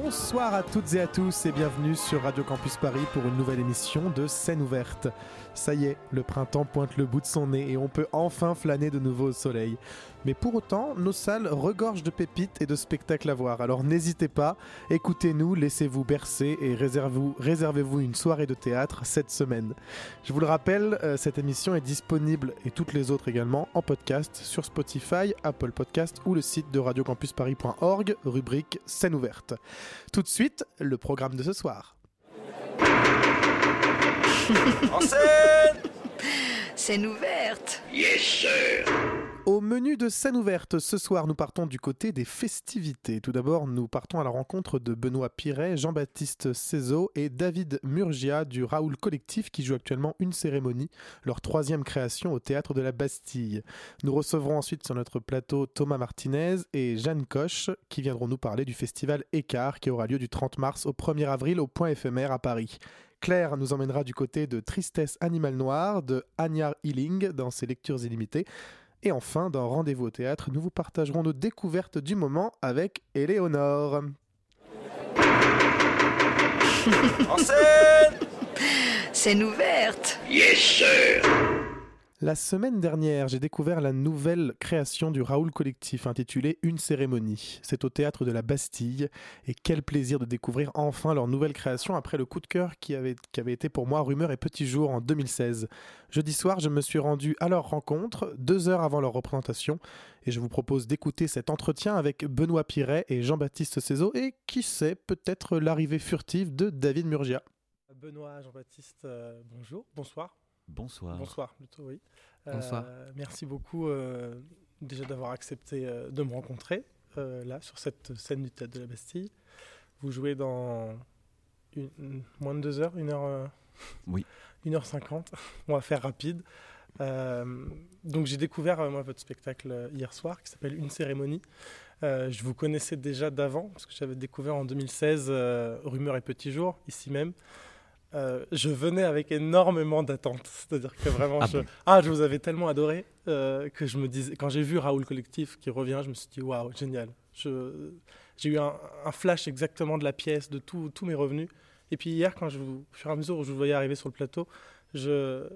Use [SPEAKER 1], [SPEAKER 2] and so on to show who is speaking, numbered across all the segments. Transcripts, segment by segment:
[SPEAKER 1] Bonsoir à toutes et à tous et bienvenue sur Radio Campus Paris pour une nouvelle émission de Scène ouverte. Ça y est, le printemps pointe le bout de son nez et on peut enfin flâner de nouveau au soleil. Mais pour autant, nos salles regorgent de pépites et de spectacles à voir. Alors n'hésitez pas, écoutez-nous, laissez-vous bercer et réservez-vous réservez une soirée de théâtre cette semaine. Je vous le rappelle, euh, cette émission est disponible et toutes les autres également en podcast sur Spotify, Apple Podcast ou le site de radiocampusparis.org, rubrique scène ouverte. Tout de suite, le programme de ce soir.
[SPEAKER 2] En scène
[SPEAKER 3] Scène ouverte.
[SPEAKER 4] Yes, sir
[SPEAKER 1] Au menu de scène ouverte, ce soir, nous partons du côté des festivités. Tout d'abord, nous partons à la rencontre de Benoît Piret, Jean-Baptiste Cézot et David Murgia du Raoul Collectif qui joue actuellement une cérémonie, leur troisième création au théâtre de la Bastille. Nous recevrons ensuite sur notre plateau Thomas Martinez et Jeanne Coche qui viendront nous parler du festival Écart qui aura lieu du 30 mars au 1er avril au point éphémère à Paris. Claire nous emmènera du côté de Tristesse Animal Noir de Agnard Healing dans ses lectures illimitées. Et enfin, dans Rendez-vous au théâtre, nous vous partagerons nos découvertes du moment avec Éléonore.
[SPEAKER 2] En scène
[SPEAKER 3] Scène ouverte.
[SPEAKER 4] Yes, sir
[SPEAKER 1] La semaine dernière, j'ai découvert la nouvelle création du Raoul Collectif intitulée Une cérémonie. C'est au théâtre de la Bastille et quel plaisir de découvrir enfin leur nouvelle création après le coup de cœur qui avait, été pour moi Rumeur et Petit Jour en 2016. Jeudi soir, je me suis rendu à leur rencontre, deux heures avant leur représentation, et je vous propose d'écouter cet entretien avec Benoît Piret et Jean-Baptiste Cézot et qui sait, peut-être l'arrivée furtive de David Murgia. Benoît, Jean-Baptiste, euh, bonjour, bonsoir.
[SPEAKER 5] Bonsoir.
[SPEAKER 1] Bonsoir plutôt, oui.
[SPEAKER 5] Bonsoir.
[SPEAKER 1] Euh, merci beaucoup euh, déjà d'avoir accepté euh, de me rencontrer euh, là sur cette scène du théâtre de la Bastille. Vous jouez dans une- une- moins de deux heures, une heure. euh,
[SPEAKER 5] Oui.
[SPEAKER 1] Une heure cinquante. On va faire rapide. Euh, donc j'ai découvert euh, moi votre spectacle hier soir qui s'appelle Une cérémonie. Euh, je vous connaissais déjà d'avant parce que j'avais découvert en 2016 euh, Rumeur et Petit Jour ici même. Euh, je venais avec énormément d'attentes, c'est-à-dire que vraiment,
[SPEAKER 5] Ah
[SPEAKER 1] je,
[SPEAKER 5] bon
[SPEAKER 1] ah, je vous avais tellement adoré euh, que je me disais, quand j'ai vu Raoul Collectif qui revient, je me suis dit waouh, génial. Je- J'ai eu un, un flash exactement de la pièce, de tous mes revenus. Et puis hier, quand je vous, au fur et à mesure où je vous voyais arriver sur le plateau, je,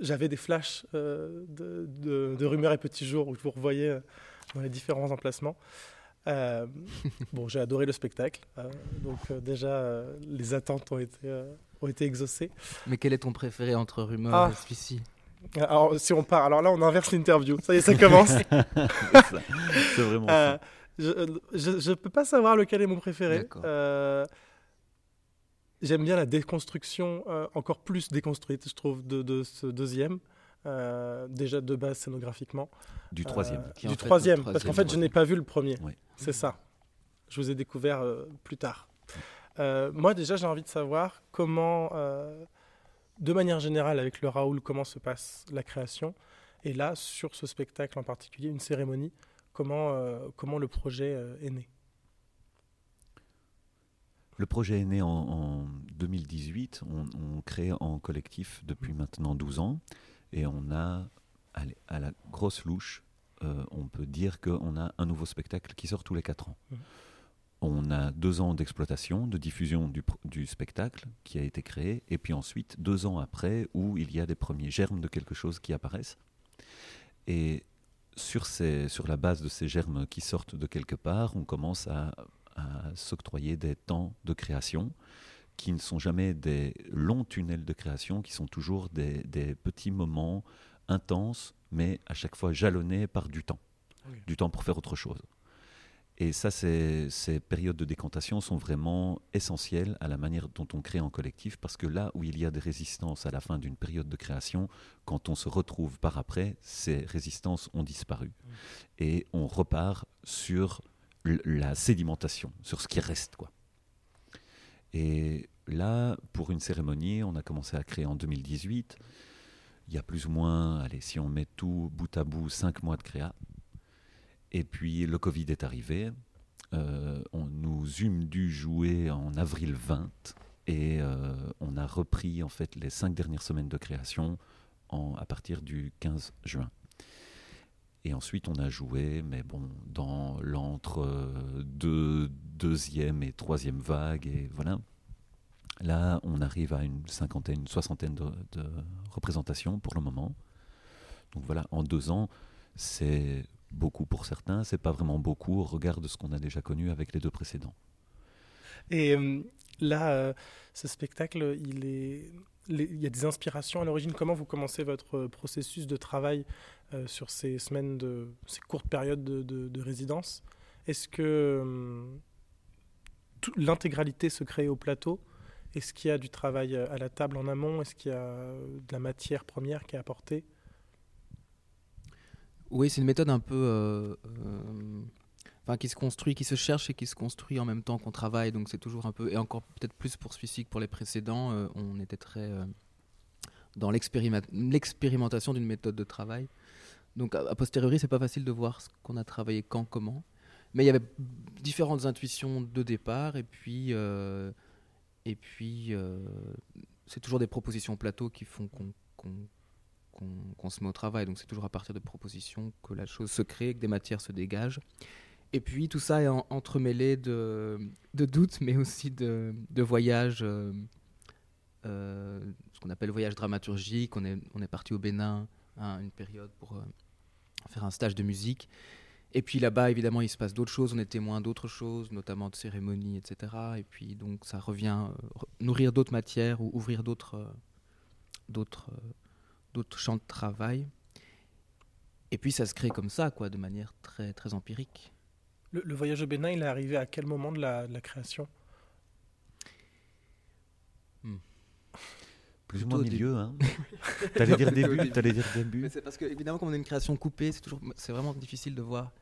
[SPEAKER 1] j'avais des flashs euh, de, de, de rumeurs et petits jours où je vous revoyais dans les différents emplacements. Bon, j'ai adoré le spectacle, euh, donc déjà les attentes ont été, ont été exaucées.
[SPEAKER 6] Mais quel est ton préféré entre rumeur
[SPEAKER 1] Ah.
[SPEAKER 6] et celui-ci
[SPEAKER 1] Alors, si on part, alors là, on inverse l'interview. Ça y est, ça commence.
[SPEAKER 5] C'est vraiment
[SPEAKER 1] Euh,
[SPEAKER 5] ça.
[SPEAKER 1] je ne peux pas savoir lequel est mon préféré. Euh, J'aime bien la déconstruction, euh, encore plus déconstruite, je trouve, de, de ce deuxième. Euh, déjà de base scénographiquement.
[SPEAKER 5] Du troisième.
[SPEAKER 1] Euh,
[SPEAKER 6] Qui
[SPEAKER 1] du troisième, parce qu'en fait, je n'ai pas vu le premier.
[SPEAKER 5] Oui.
[SPEAKER 1] C'est ça. Je vous ai découvert euh, plus tard. Euh, moi, déjà, j'ai envie de savoir comment, euh, de manière générale, avec le Raoul, comment se passe la création. Et là, sur ce spectacle en particulier, une cérémonie, comment, euh, comment le projet est né?
[SPEAKER 5] Le projet est né en, en 2018. On, on crée en collectif depuis maintenant 12 ans. Et on a, allez, à la grosse louche, on peut dire qu'on a un nouveau spectacle qui sort tous les 4 ans.
[SPEAKER 1] Mhm.
[SPEAKER 5] On a deux ans d'exploitation, de diffusion du, spectacle qui a été créé, et puis ensuite deux ans après où il y a des premiers germes de quelque chose qui apparaissent. Et sur, ces, sur la base de ces germes qui sortent de quelque part, on commence à, à s'octroyer des temps de création qui ne sont jamais des longs tunnels de création, qui sont toujours des, des petits moments intenses, mais à chaque fois jalonnés par du temps,
[SPEAKER 1] Oui.
[SPEAKER 5] du temps pour faire autre chose. Et ça, ces périodes de décantation sont vraiment essentielles à la manière dont on crée en collectif, parce que là où il y a des résistances à la fin d'une période de création, quand on se retrouve par après, ces résistances ont disparu. Et on repart sur la sédimentation, sur ce qui reste. Quoi. Et là, pour une cérémonie, on a commencé à créer en 2018. Il y a plus ou moins, allez, si on met tout bout à bout, cinq mois de créa. Et puis le Covid est arrivé. Euh, on, nous eûmes dû jouer en avril 20 et euh, on a repris en fait les cinq dernières semaines de création en, à partir du 15 juin. Et ensuite, on a joué, mais bon, dans l'entre euh, deux, deuxième et troisième vague, et voilà. Là, on arrive à une cinquantaine, une soixantaine de, de représentations pour le moment. Donc voilà, en deux ans, c'est beaucoup pour certains, c'est pas vraiment beaucoup au regard de ce qu'on a déjà connu avec les deux précédents.
[SPEAKER 7] Et euh, là, euh, ce spectacle, il, y a des inspirations à l'origine. Comment vous commencez votre processus de travail euh, sur ces semaines de ces courtes périodes de, de- de résidence? Est-ce que l'intégralité se crée au plateau? Est-ce qu'il y a du travail à la table en amont? Est-ce qu'il y a de la matière première qui est apportée?
[SPEAKER 6] Oui, c'est une méthode un peu. euh, euh, Enfin, qui se construit, qui se cherche et qui se construit en même temps qu'on travaille. Donc, c'est toujours un peu. Et encore peut-être plus pour celui-ci que pour les précédents, euh, on était très dans l'expérimentation d'une méthode de travail. Donc, a, a posteriori, c'est pas facile de voir ce qu'on a travaillé quand, comment. Mais il y avait différentes intuitions de départ. Et puis. et puis. c'est toujours des propositions plateau qui font qu'on- qu'on se met au travail. Donc c'est toujours à partir de propositions que la chose se crée, que des matières se dégagent. Et puis tout ça est en- entremêlé de, doutes, mais aussi de, de voyages, euh, euh, ce qu'on appelle voyage dramaturgique. On est, on est parti au Bénin à une période pour euh, faire un stage de musique. Et puis là-bas, évidemment, il se passe d'autres choses. On est témoin d'autres choses, notamment de cérémonies, etc. Et puis donc ça revient re- nourrir d'autres matières ou ouvrir d'autres d'autres champs de travail. Et puis ça se crée comme ça, quoi, de manière très, très empirique.
[SPEAKER 7] le, le voyage au Bénin, il est arrivé à quel moment de la, de la création?
[SPEAKER 5] Plus ou moins milieu, hein. T'allais dire début, t'allais dire début.
[SPEAKER 6] Mais c'est parce que, évidemment, comme on a une création coupée, c'est toujours, c'est vraiment difficile de voir.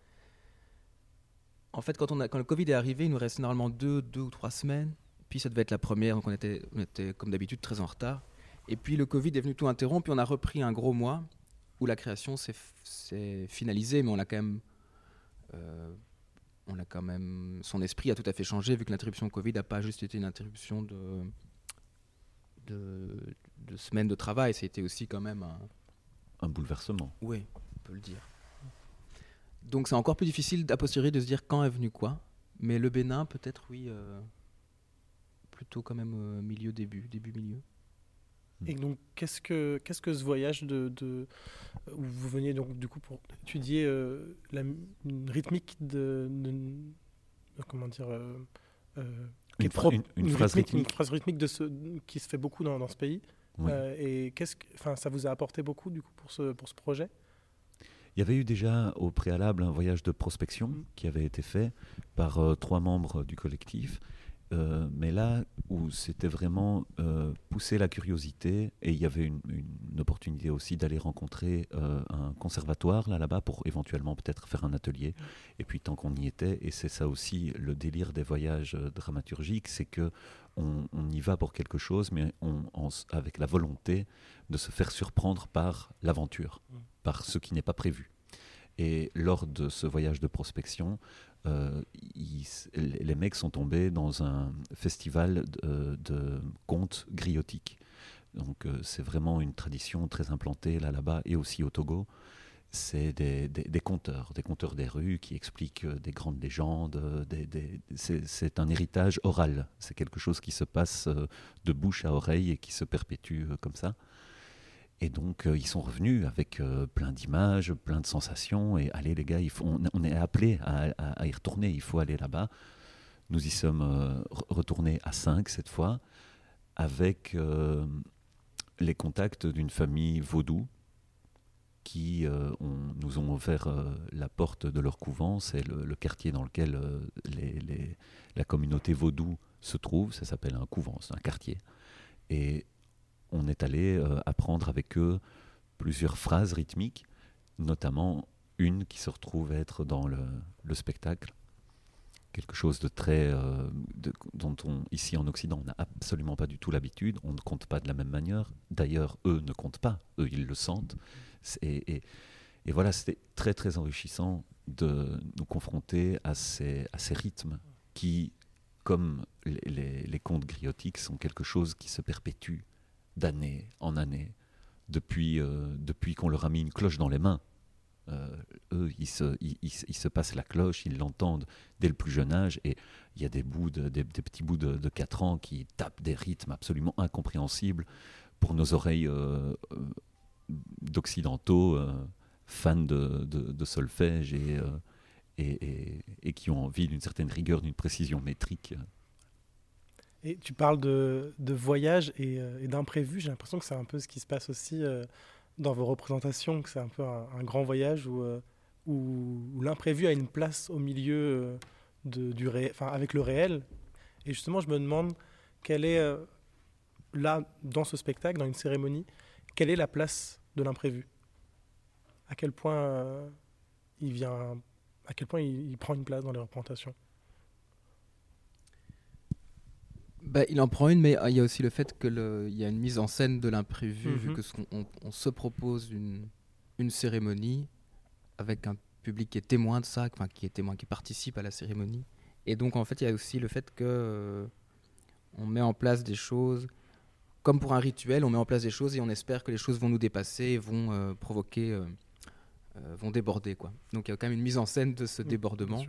[SPEAKER 6] En fait, quand, on a, quand le Covid est arrivé, il nous restait normalement deux, deux ou trois semaines. Puis ça devait être la première, donc on était, on était comme d'habitude très en retard. Et puis le Covid est venu tout interrompre, puis on a repris un gros mois où la création s'est finalisée, mais on l'a quand même. euh, on a quand même. Son esprit a tout à fait changé, vu que l'interruption Covid n'a pas juste été une interruption de, de, de semaines de travail, c'était aussi quand même un.
[SPEAKER 5] Un bouleversement.
[SPEAKER 6] Oui, on peut le dire. Donc c'est encore plus difficile a posteriori de se dire quand est venu quoi. Mais le Bénin, peut-être, oui, euh, plutôt quand même euh, milieu, début, début, milieu.
[SPEAKER 7] Et donc, qu'est-ce que, qu'est-ce que ce voyage de, de- où vous veniez donc du coup pour étudier euh, la une rythmique de, de- de- comment dire euh, euh,
[SPEAKER 5] Une,
[SPEAKER 7] propre-
[SPEAKER 5] une- une phrase
[SPEAKER 7] rythmique, une
[SPEAKER 5] rythmique.
[SPEAKER 7] phrase rythmique de ce, qui se fait beaucoup dans, dans ce pays.
[SPEAKER 5] Oui.
[SPEAKER 7] Euh, et qu'est-ce que, enfin, ça vous a apporté beaucoup du coup pour ce pour ce projet?
[SPEAKER 5] Il y avait eu déjà au préalable un voyage de prospection
[SPEAKER 7] Mm.
[SPEAKER 5] qui avait été fait par euh, trois membres du collectif. Euh, mais là où c'était vraiment euh, pousser la curiosité et il y avait une, une opportunité aussi d'aller rencontrer euh, un conservatoire là là-bas pour éventuellement peut-être faire un atelier. Et puis tant qu'on y était et c'est ça aussi le délire des voyages dramaturgiques c'est que on, on y va pour quelque chose mais on, s- avec la volonté de se faire surprendre par l'aventure par ce qui n'est pas prévu. Et lors de ce voyage de prospection, euh, les mecs sont tombés dans un festival de, de contes griotiques. Donc euh, c'est vraiment une tradition très implantée là là-bas et aussi au Togo. C'est des, conteurs, des conteurs des rues qui expliquent euh, des grandes légendes. euh, des- des- c'est un héritage oral. C'est quelque chose qui se passe euh, de bouche à oreille et qui se perpétue euh, comme ça. Et donc, euh, ils sont revenus avec euh, plein d'images, plein de sensations. Et allez, les gars, on, est appelés à, y retourner. Il faut aller là-bas. Nous y sommes euh, re- retournés à 5 cette fois, avec les contacts d'une famille vaudou qui nous ont euh, la porte de leur couvent. C'est le, quartier dans lequel la communauté vaudou se trouve. Ça s'appelle un couvent, c'est un quartier. Et on est allé euh, apprendre avec eux plusieurs phrases rythmiques, notamment une qui se retrouve être dans le, le spectacle. quelque chose de très euh, dont on ici en Occident on n'a absolument pas du tout l'habitude. On ne compte pas de la même manière. D'ailleurs, eux ne comptent pas. Eux, ils le sentent. Et, voilà, c'était très très enrichissant de nous confronter à ces, rythmes qui, comme les- les contes griotiques, sont quelque chose qui se perpétue d'année en année depuis, euh, depuis qu'on leur a mis une cloche dans les mains. Euh, eux, ils se, ils, se passent la cloche, ils l'entendent dès le plus jeune âge, et il y a des, bouts de- des, petits bouts de, de 4 ans qui tapent des rythmes absolument incompréhensibles pour nos oreilles euh, d'occidentaux, fans de, de- solfège et, et- et qui ont envie d'une certaine rigueur, d'une précision métrique.
[SPEAKER 7] Et tu parles de, voyage et, euh, et d'imprévu. J'ai l'impression que c'est un peu ce qui se passe aussi euh, dans vos représentations, que c'est un peu un, grand voyage où, euh, où, l'imprévu a une place au milieu du avec le réel. Et justement, je me demande quelle est, là, dans ce spectacle, dans une cérémonie, quelle est la place de l'imprévu? À quel point il vient, à quel point il prend une place dans les représentations?
[SPEAKER 6] Bah, il en prend une, mais euh, il y a aussi le fait qu'il y a une mise en scène de l'imprévu, vu
[SPEAKER 7] Mhm.
[SPEAKER 6] que ce on, on se propose une, une cérémonie avec un public qui est témoin de ça, enfin, qui est témoin, qui participe à la cérémonie. Et donc, en fait, il y a aussi le fait que euh, on met en place des choses, comme pour un rituel, on met en place des choses et on espère que les choses vont nous dépasser, et vont euh, provoquer, euh, vont déborder, quoi. Donc, il y a quand même une mise en scène de ce débordement.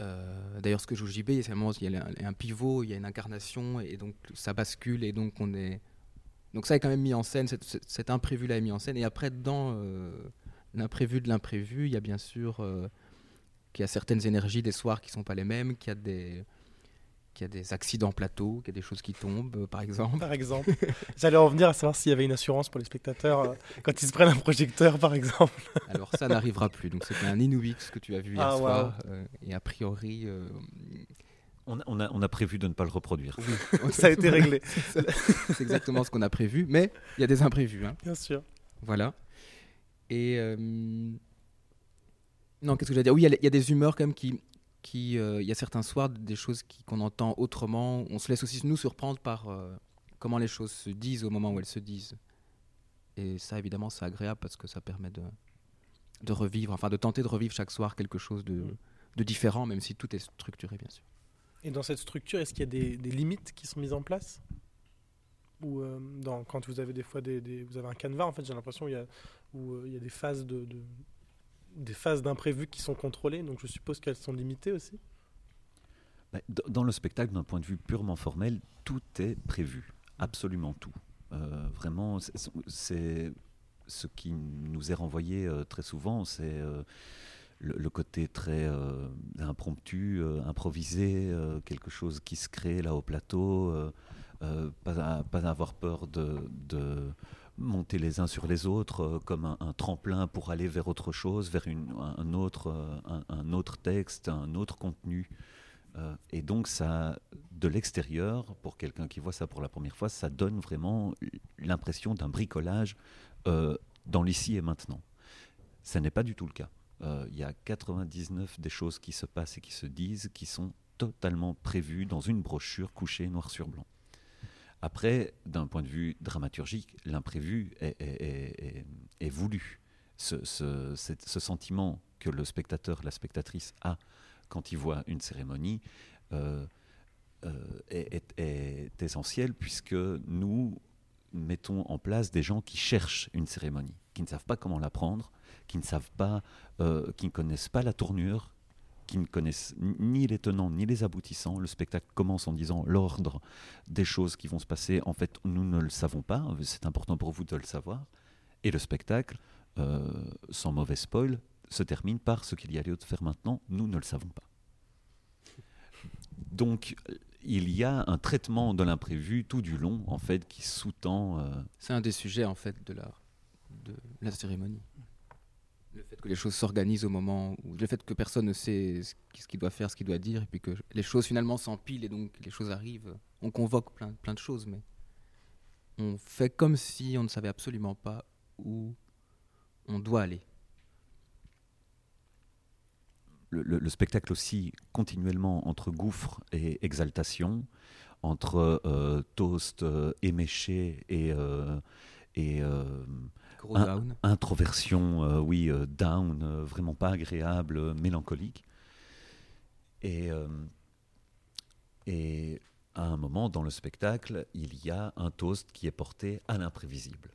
[SPEAKER 6] Euh, D'ailleurs, ce que joue JB, c'est vraiment il y a un, pivot, il y a une incarnation, et donc ça bascule, et donc on est. Donc ça est quand même mis en scène, cet, imprévu-là est mis en scène. Et après, dans euh, l'imprévu de l'imprévu, il y a bien sûr euh, qu'il y a certaines énergies des soirs qui sont pas les mêmes, qu'il y a des qu'il y a des accidents plateaux, qu'il y a des choses qui tombent, euh, par exemple.
[SPEAKER 7] par exemple. J'allais en venir à savoir s'il y avait une assurance pour les spectateurs euh, quand ils se prennent un projecteur, par exemple.
[SPEAKER 6] Alors ça n'arrivera plus. Donc c'était un Inuit ce que tu as vu hier
[SPEAKER 7] Ah,
[SPEAKER 6] soir, euh, et a priori, euh,
[SPEAKER 5] On a, on a- on a prévu de ne pas le reproduire.
[SPEAKER 7] Ça a été réglé,
[SPEAKER 6] c'est exactement ce qu'on a prévu, mais il y a des imprévus. hein.
[SPEAKER 7] bien sûr.
[SPEAKER 6] Voilà. Et. euh, Non, qu'est-ce que j'allais dire? Oui, y il y, a des humeurs quand même qui. Qui euh, Il y a certains soirs, des choses qu'on entend autrement. On se laisse aussi nous surprendre par euh, comment les choses se disent au moment où elles se disent. Et ça, évidemment, c'est agréable parce que ça permet de, de revivre, enfin de tenter de revivre chaque soir quelque chose de, de différent, même si tout est structuré, bien sûr.
[SPEAKER 7] Et dans cette structure, est-ce qu'il y a des, des limites qui sont mises en place? Ou euh, dans, quand vous avez des fois des, des- vous avez un canevas, en fait, j'ai l'impression où il y a, où, euh, il y a des phases de, de- des phases d'imprévu qui sont contrôlées, donc je suppose qu'elles sont limitées aussi.
[SPEAKER 5] Bah, Dans le spectacle, d'un point de vue purement formel, tout est prévu, absolument tout. Euh, vraiment, c'est- ce qui nous est renvoyé euh, très souvent, c'est euh, le, côté très impromptu, improvisé, quelque chose qui se crée là au plateau, pas, avoir peur de monter les uns sur les autres euh, comme un, tremplin pour aller vers autre chose, vers un, autre, euh, un- autre texte, un autre contenu. Euh, et donc, ça, de l'extérieur, pour quelqu'un qui voit ça pour la première fois, ça donne vraiment l'impression d'un bricolage dans l'ici et maintenant. Ce n'est pas du tout le cas. Il y a 99 des choses qui se passent et qui se disent qui sont totalement prévues dans une brochure couchée noir sur blanc. Après, d'un point de vue dramaturgique, l'imprévu est, voulu. Ce, ce- sentiment que le spectateur, la spectatrice a quand il voit une cérémonie euh, euh, est essentiel puisque nous mettons en place des gens qui cherchent une cérémonie, qui ne savent pas comment la prendre, qui ne savent pas, euh, qui ne connaissent pas la tournure, qui ne connaissent ni les tenants ni les aboutissants. Le spectacle commence en disant l'ordre des choses qui vont se passer. En fait, nous ne le savons pas. C'est important pour vous de le savoir. Et le spectacle, euh, sans mauvais spoil, se termine par ce qu'il y a lieu de faire maintenant. Nous ne le savons pas. Donc, il y a un traitement de l'imprévu tout du long, en fait, qui sous-tend. euh,
[SPEAKER 6] C'est un des sujets en fait de la, de la cérémonie. Le fait que les choses s'organisent au moment où. Le fait que personne ne sait ce qui- ce qu'il doit faire, ce qu'il doit dire, et puis que les choses finalement s'empilent et donc les choses arrivent. On convoque plein, plein de choses, mais on fait comme si on ne savait absolument pas où on doit aller.
[SPEAKER 5] le, le- le spectacle aussi continuellement entre gouffre et exaltation, entre euh, toast euh, éméché et, euh, et euh, un- introversion, euh, oui, euh, down, vraiment pas agréable, mélancolique. Et, et à un moment dans le spectacle, il y a un toast qui est porté à l'imprévisible,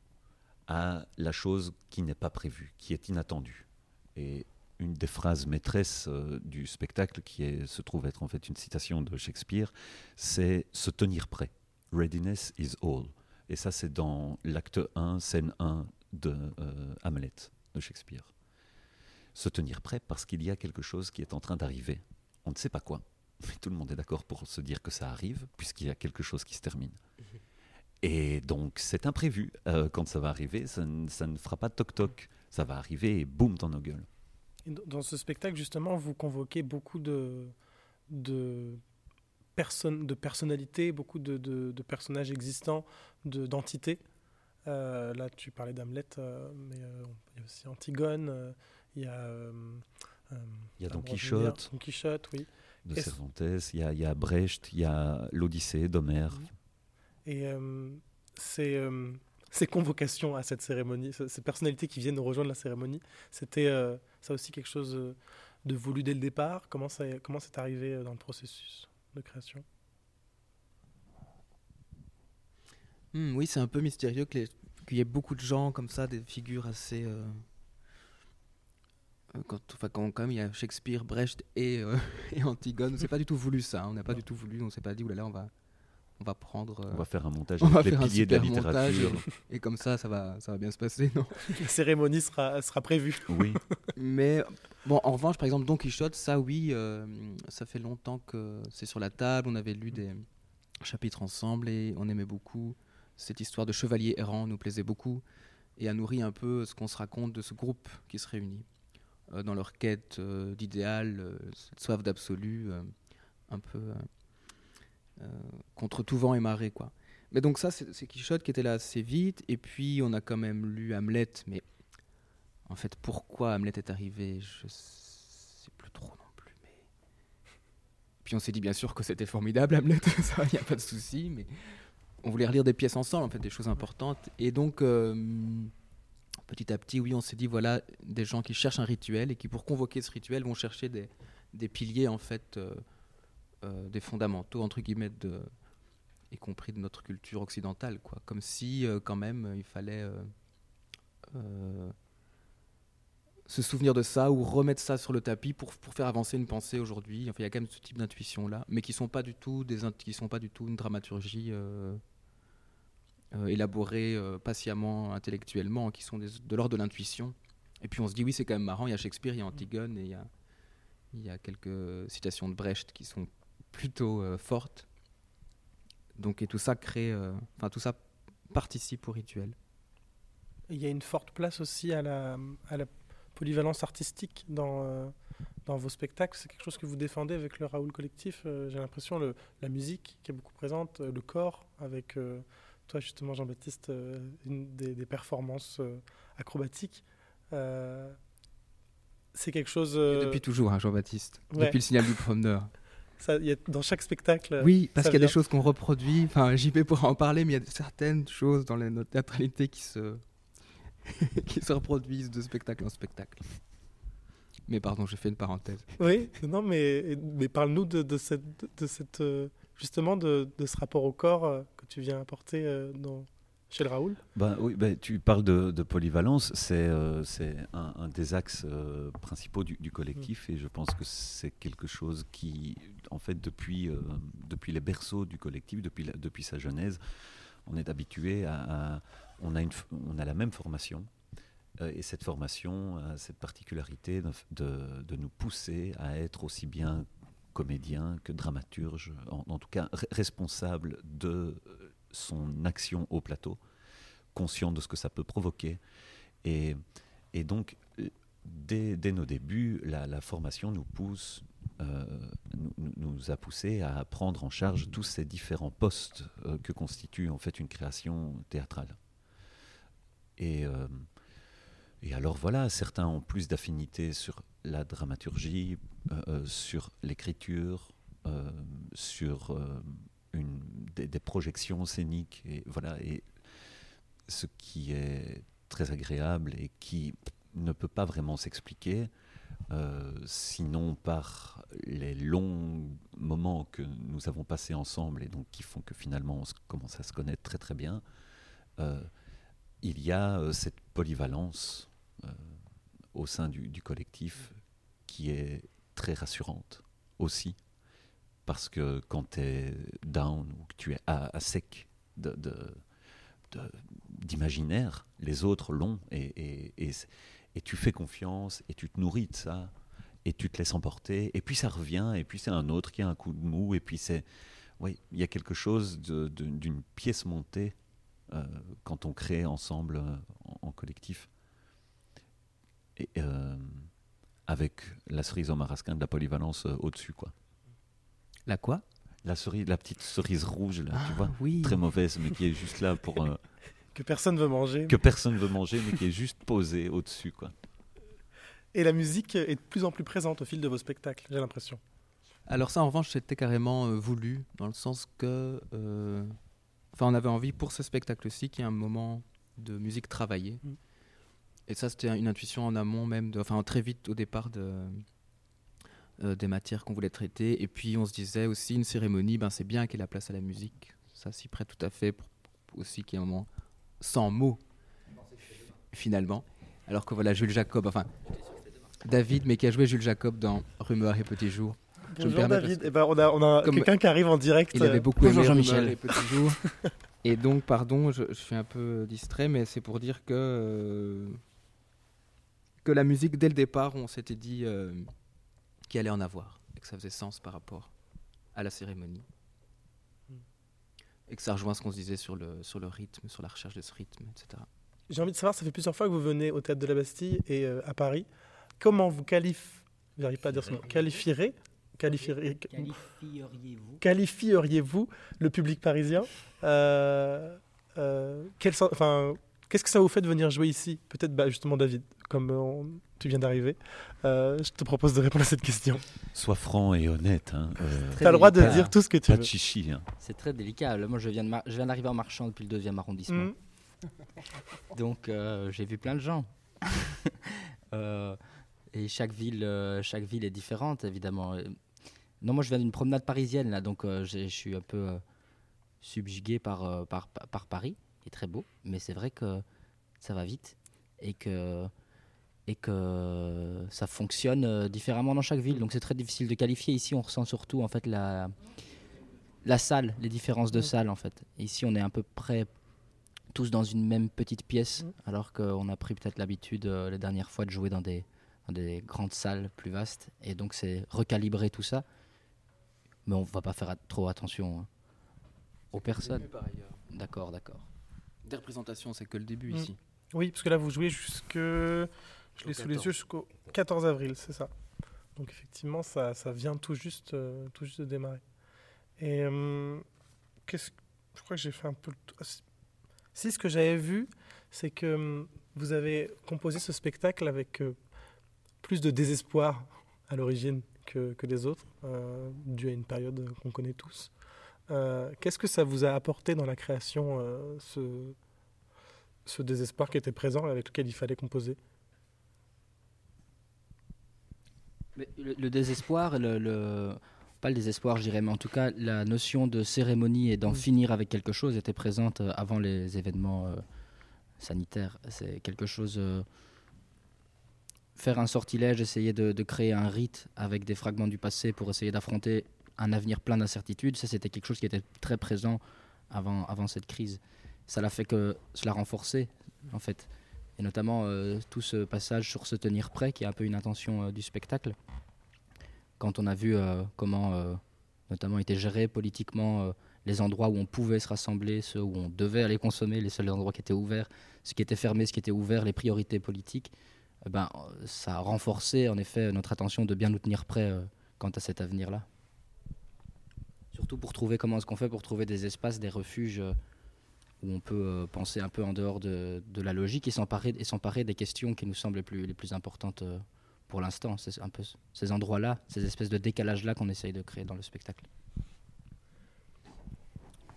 [SPEAKER 5] à la chose qui n'est pas prévue, qui est inattendue. Et une des phrases maîtresses euh, du spectacle, qui est- se trouve être en fait une citation de Shakespeare, c'est se tenir prêt. Readiness is all. Et ça, c'est dans l'acte 1, scène 1 de euh, Hamlet de Shakespeare. Se tenir prêt parce qu'il y a quelque chose qui est en train d'arriver. On ne sait pas quoi, mais tout le monde est d'accord pour se dire que ça arrive, puisqu'il y a quelque chose qui se termine. Et donc, c'est imprévu. Euh, quand ça va arriver, ça, ne- ça ne fera pas toc-toc. Ça va arriver et boum dans nos gueules.
[SPEAKER 7] Dans ce spectacle, justement, vous convoquez beaucoup de, de, de personnalités, beaucoup de, de- de personnages existants, de- d'entités. Euh, là, tu parlais d'Hamlet, euh, mais euh, il y a aussi Antigone, il y a.
[SPEAKER 5] Il y a Don Quichotte.
[SPEAKER 7] Don Quichotte, oui.
[SPEAKER 5] De Cervantes, il y, a, il y a Brecht, il y a l'Odyssée d'Homère.
[SPEAKER 7] Et euh, ces, convocations à cette cérémonie, ce- ces personnalités qui viennent nous rejoindre la cérémonie, c'était euh, ça aussi quelque chose de voulu dès le départ? Comment c'est arrivé dans le processus? De création
[SPEAKER 6] Hmm, oui, c'est un peu mystérieux qu'il y ait beaucoup de gens comme ça, des figures assez. euh, euh, Quand, enfin, quand, quand même il y a Shakespeare, Brecht et, euh, et Antigone, c'est pas du tout voulu ça. hein, On n'a pas du tout voulu, on s'est pas dit oulala, on va, on va prendre. euh,
[SPEAKER 5] On va faire un montage
[SPEAKER 6] on va
[SPEAKER 5] avec les
[SPEAKER 6] faire un
[SPEAKER 5] piliers de la
[SPEAKER 6] super montage
[SPEAKER 5] littérature.
[SPEAKER 6] et, et comme ça, ça va, ça va bien se passer, non?
[SPEAKER 7] La cérémonie sera, sera prévue.
[SPEAKER 5] Oui,
[SPEAKER 6] Mais bon, en revanche, par exemple, Don Quichotte, ça oui, euh, ça fait longtemps que c'est sur la table. On avait lu des chapitres ensemble et on aimait beaucoup cette histoire de chevalier errant, nous plaisait beaucoup et a nourri un peu ce qu'on se raconte de ce groupe qui se réunit euh, dans leur quête euh, d'idéal, euh, cette soif d'absolu, euh, un peu euh, euh, contre tout vent et marée, quoi. Mais donc ça, c'est Quichotte qui était là assez vite. Et puis on a quand même lu Hamlet, mais en fait, pourquoi Hamlet est arrivé, je sais plus trop non plus. Mais... Puis on s'est dit bien sûr que c'était formidable, Hamlet, ça, il n'y a pas de souci, mais on voulait relire des pièces ensemble, en fait, des choses importantes. Et donc, euh, petit à petit, oui, on s'est dit, voilà, des gens qui cherchent un rituel et qui, pour convoquer ce rituel, vont chercher des, des piliers, en fait, euh, euh, des fondamentaux, entre guillemets, y compris de notre culture occidentale, quoi. Comme si, euh, quand même, il fallait... euh, se souvenir de ça ou remettre ça sur le tapis pour, pour faire avancer une pensée aujourd'hui. Enfin, il y a quand même ce type d'intuition là, mais qui sont pas du tout des qui sont pas du tout une dramaturgie élaborée patiemment, intellectuellement, qui sont de l'ordre de l'intuition. Et puis on se dit oui, c'est quand même marrant. Il y a Shakespeare, il y a Antigone et il y a il y a quelques citations de Brecht qui sont plutôt euh, fortes. Donc et tout ça crée, euh, enfin tout ça participe au rituel.
[SPEAKER 7] Il y a une forte place aussi à la, à la polyvalence artistique dans, euh, dans vos spectacles. C'est quelque chose que vous défendez avec le Raoul Collectif. J'ai l'impression le, la musique qui est beaucoup présente, le corps avec toi justement Jean-Baptiste, euh, une des, des performances euh, acrobatiques. Euh, c'est quelque chose.
[SPEAKER 6] Depuis toujours, hein, Jean-Baptiste.
[SPEAKER 7] ouais.
[SPEAKER 6] Depuis le signal du promeneur.
[SPEAKER 7] Ça, il y a, dans chaque spectacle.
[SPEAKER 6] Oui, parce qu'il y a des choses qu'on reproduit. Enfin, JP pourra en parler, mais il y a certaines choses dans la, notre théâtralité qui se, qui se reproduisent de spectacle en spectacle. Mais pardon, j'ai fait une parenthèse.
[SPEAKER 7] Oui, non, mais, mais parle-nous de, de cette, de cette, euh, justement de, de ce rapport au corps euh, que tu viens apporter euh, dans, chez le Raoul.
[SPEAKER 5] Ben oui, ben, tu parles de, de polyvalence, c'est euh, un, un des axes euh, principaux du, du collectif et je pense que c'est quelque chose qui, en fait, depuis, euh, depuis les berceaux du collectif, depuis, la- depuis sa genèse, on est habitué à, à- on, a une, on a la même formation euh, et cette formation a cette particularité de, de- de nous pousser à être aussi bien comédien que dramaturge, en, en tout cas re- responsable de son action au plateau, conscient de ce que ça peut provoquer. Et, et donc, dès, dès nos débuts, la, formation nous pousse, euh, nous, nous- a poussé à prendre en charge tous ces différents postes euh, que constitue en fait une création théâtrale. Et, euh, et alors voilà, certains ont plus d'affinité sur la dramaturgie, sur l'écriture, sur des, projections scéniques, et voilà, et ce qui est très agréable et qui ne peut pas vraiment s'expliquer, euh, sinon par les longs moments que nous avons passés ensemble et donc qui font que finalement on commence à se connaître très très bien. Euh, il y a euh, cette polyvalence au sein du collectif qui est très rassurante aussi. Parce que quand tu es down ou que tu es à, sec d'imaginaire, les autres l'ont et, tu fais confiance et tu te nourris de ça et tu te laisses emporter et puis ça revient et puis c'est un autre qui a un coup de mou et puis c'est oui il y a quelque chose d'une pièce montée euh, quand on crée ensemble euh, en, en collectif. Euh, avec la cerise au marasquin de la polyvalence au-dessus quoi
[SPEAKER 6] La quoi?
[SPEAKER 5] La cerise la petite cerise rouge là tu
[SPEAKER 6] Ah,
[SPEAKER 5] vois
[SPEAKER 6] oui.
[SPEAKER 5] très mauvaise mais qui est juste là pour euh,
[SPEAKER 7] Que personne veut manger.
[SPEAKER 5] que personne veut manger mais qui est juste posée au-dessus quoi
[SPEAKER 7] Et la musique est de plus en plus présente au fil de vos spectacles, j'ai l'impression.
[SPEAKER 6] Alors ça, en revanche, c'était carrément euh, voulu, dans le sens que... euh, Enfin, on avait envie pour ce spectacle-ci qu'il y ait un moment de musique travaillée.
[SPEAKER 7] Mm.
[SPEAKER 6] Et ça, c'était une intuition en amont même, de, enfin très vite au départ de, euh, des matières qu'on voulait traiter. Et puis on se disait aussi, une cérémonie, ben, c'est bien qu'il y ait la place à la musique. Ça s'y prête tout à fait pour, pour aussi qu'il y ait un moment sans mots, finalement. Alors que voilà, Jules Jacob, enfin... David, mais qui a joué Jules Jacob dans Rumeur et Petit Jour. Je me
[SPEAKER 7] Bonjour David. Eh ben, on a, on a quelqu'un qui arrive en direct.
[SPEAKER 6] Il avait
[SPEAKER 7] euh,
[SPEAKER 6] beaucoup
[SPEAKER 8] Bonjour
[SPEAKER 6] aimé
[SPEAKER 8] Jean-Michel.
[SPEAKER 6] Et Petit Jour. et donc, pardon, je, je suis un peu distrait, mais c'est pour dire que, euh, que la musique, dès le départ, on s'était dit euh, qu'il allait en avoir, et que ça faisait sens par rapport à la cérémonie. Et que ça rejoint ce qu'on se disait sur le, sur le rythme, sur la recherche de ce rythme, etc.
[SPEAKER 7] J'ai envie de savoir, ça fait plusieurs fois que vous venez au Théâtre de la Bastille et euh, à Paris. Comment vous qualif... J'arrive pas à dire ce mot. Qualifierez.
[SPEAKER 8] Qualifieriez-vous?
[SPEAKER 7] Qualifieriez-vous le public parisien? Euh, euh, quel sens- enfin, Qu'est-ce que ça vous fait de venir jouer ici? Peut-être bah, justement David, comme euh, on- tu viens d'arriver. euh, je te propose de répondre à cette question.
[SPEAKER 5] sois franc et honnête hein, euh,
[SPEAKER 7] Tu as le droit de dire tout ce que tu
[SPEAKER 5] pas
[SPEAKER 7] veux.
[SPEAKER 5] de chichi hein.
[SPEAKER 8] C'est très délicat. Là, moi, je viens de mar- je viens d'arriver en marchant depuis le deuxième arrondissement.
[SPEAKER 7] Mm.
[SPEAKER 8] Donc, euh, j'ai vu plein de gens. Euh, et chaque ville, euh, chaque ville est différente, évidemment. Euh, Non, moi, je viens d'une promenade parisienne, là, donc euh, je suis un peu euh, subjugué par, euh, par, par, par Paris, est très beau. Mais c'est vrai que ça va vite et que, et que ça fonctionne euh, différemment dans chaque ville. Donc, c'est très difficile de qualifier. Ici, on ressent surtout, en fait, la, la salle, les différences de salle, en fait. Ici, on est à peu près tous dans une même petite pièce,
[SPEAKER 7] Mm.
[SPEAKER 8] alors qu'on a pris peut-être l'habitude euh, les dernières fois de jouer dans des, dans des grandes salles plus vastes. Et donc, c'est recalibrer tout ça. Mais on va pas faire trop attention hein, aux personnes. D'accord, d'accord.
[SPEAKER 6] Des représentations, c'est que le début
[SPEAKER 7] Mm.
[SPEAKER 6] ici.
[SPEAKER 7] Oui, parce que là, vous jouez jusque. Je l'ai sous les
[SPEAKER 6] 14.
[SPEAKER 7] yeux jusqu'au 14 avril, c'est ça. Donc, effectivement, ça, ça vient tout juste, euh, tout juste de démarrer. Et euh, qu'est-ce je crois que j'ai fait un peu le tour. Ah, si- ce que j'avais vu, c'est que euh, vous avez composé ce spectacle avec euh, plus de désespoir à l'origine que, que les autres, euh, dû à une période qu'on connaît tous. Euh, Qu'est-ce que ça vous a apporté dans la création, euh, ce, ce désespoir qui était présent avec lequel il fallait composer?
[SPEAKER 8] Le, le désespoir, le, le- pas le désespoir, je dirais, mais en tout cas, la notion de cérémonie et d'en
[SPEAKER 7] Mm.
[SPEAKER 8] finir avec quelque chose était présente euh, avant les événements euh, sanitaires. C'est quelque chose. faire un sortilège, essayer de, de créer un rite avec des fragments du passé pour essayer d'affronter un avenir plein d'incertitudes, ça c'était quelque chose qui était très présent avant, avant cette crise. Ça l'a fait que cela renforcé, en fait. Et notamment euh, tout ce passage sur se tenir prêt, qui est un peu une intention euh, du spectacle. Quand on a vu euh, comment, notamment, étaient gérés politiquement les endroits où on pouvait se rassembler, ceux où on devait aller consommer, les seuls endroits qui étaient ouverts, ce qui était fermé, ce qui était ouvert, les priorités politiques, eh ben, ça a renforcé en effet notre attention de bien nous tenir prêts quant à cet avenir-là. Surtout pour trouver comment est-ce qu'on fait pour trouver des espaces, des refuges euh, où on peut euh, penser un peu en dehors de, de la logique et s'emparer et s'emparer des questions qui nous semblent les plus, les plus importantes euh, pour l'instant. C'est un peu ces endroits-là, ces espèces de décalages-là qu'on essaye de créer dans le spectacle.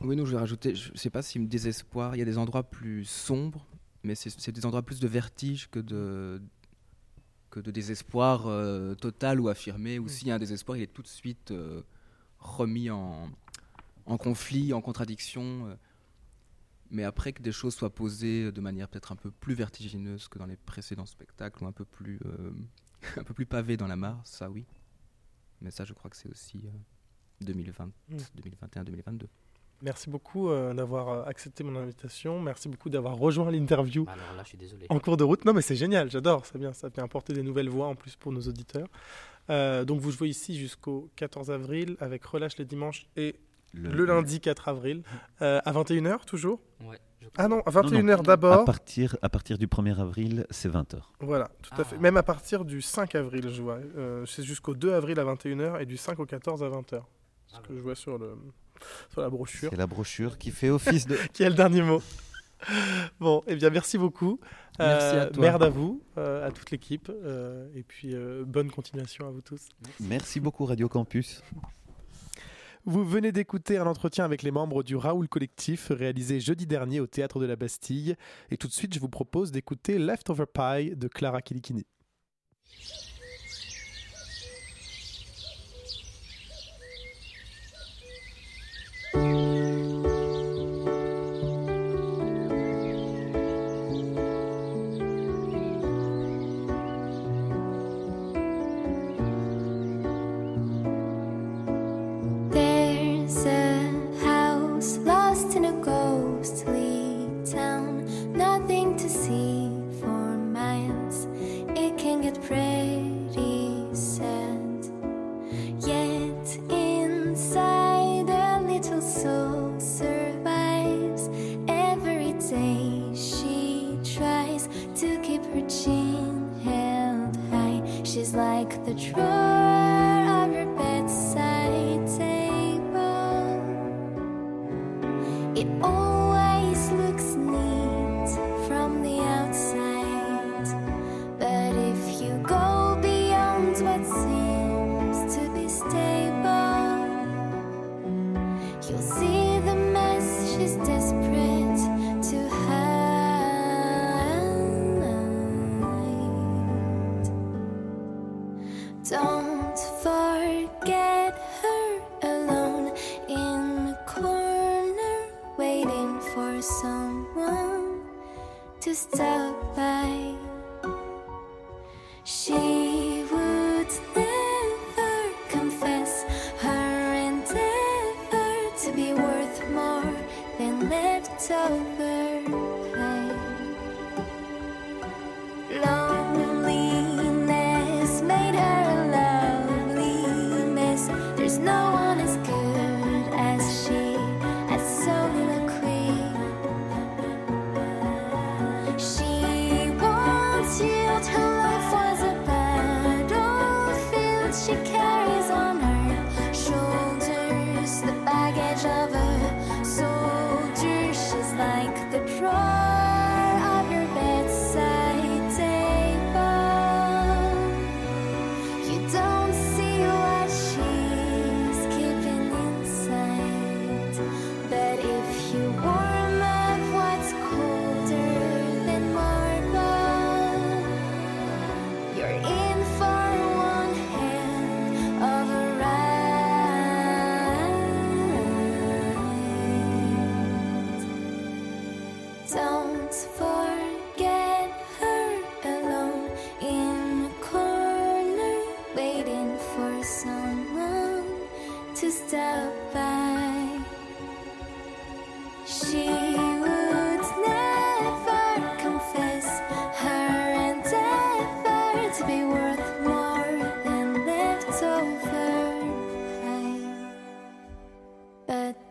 [SPEAKER 6] Oui, nous, je vais rajouter, je sais pas si me désespoir, il y a des endroits plus sombres, mais c'est- c'est des endroits plus de vertige que de, que de désespoir euh, total ou affirmé. Ou s'il y a un désespoir, il est tout de suite euh, remis en, en conflit, en contradiction. euh. mais après que des choses soient posées de manière peut-être un peu plus vertigineuse que dans les précédents spectacles, ou un peu plus, euh, un peu plus pavé dans la mare, ça oui. Mais ça, je crois que c'est aussi euh, 2020,
[SPEAKER 7] Mm.
[SPEAKER 6] 2021, 2022.
[SPEAKER 7] Merci beaucoup euh, d'avoir euh, accepté mon invitation. Merci beaucoup d'avoir rejoint l'interview
[SPEAKER 8] Bah Alors là, je suis désolé.
[SPEAKER 7] en cours de route. Non, mais c'est génial, j'adore, c'est bien. Ça vient apporter des nouvelles voix en plus pour nos auditeurs. Euh, donc, vous jouez ici jusqu'au 14 avril avec Relâche les dimanches et le, lundi 4 avril euh, à 21h toujours
[SPEAKER 8] Ouais,
[SPEAKER 7] Ah non, à
[SPEAKER 5] Non, non.
[SPEAKER 7] 21h
[SPEAKER 5] À
[SPEAKER 7] d'abord.
[SPEAKER 5] partir, à partir du 1er avril, c'est 20h.
[SPEAKER 7] Voilà, tout à
[SPEAKER 8] Ah.
[SPEAKER 7] fait. Même à partir du 5 avril, je vois. Euh, c'est jusqu'au 2 avril à 21h et du 5 au 14 à 20h. C'est ce que je vois sur, le, sur la brochure.
[SPEAKER 5] C'est la brochure qui fait office de.
[SPEAKER 7] Qui est le dernier mot Bon, eh bien, merci beaucoup.
[SPEAKER 6] Merci
[SPEAKER 7] Euh,
[SPEAKER 6] à toi.
[SPEAKER 7] Merde à vous, euh, à toute l'équipe. euh, et puis, euh, bonne continuation à vous tous.
[SPEAKER 5] Merci beaucoup Radio Campus.
[SPEAKER 1] Vous venez d'écouter un entretien avec les membres du Raoul Collectif réalisé jeudi dernier au Théâtre de la Bastille. Et tout de suite, je vous propose d'écouter Leftover Pie de Clara Kilikini.
[SPEAKER 9] Don't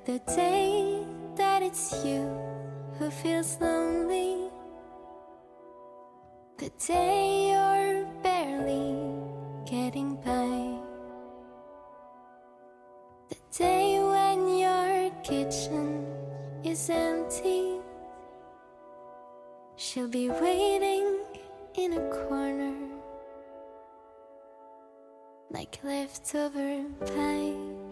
[SPEAKER 9] the day that it's you who feels lonely, the day you're barely getting by. The day when your kitchen is empty, she'll be waiting in a corner, like leftover pie.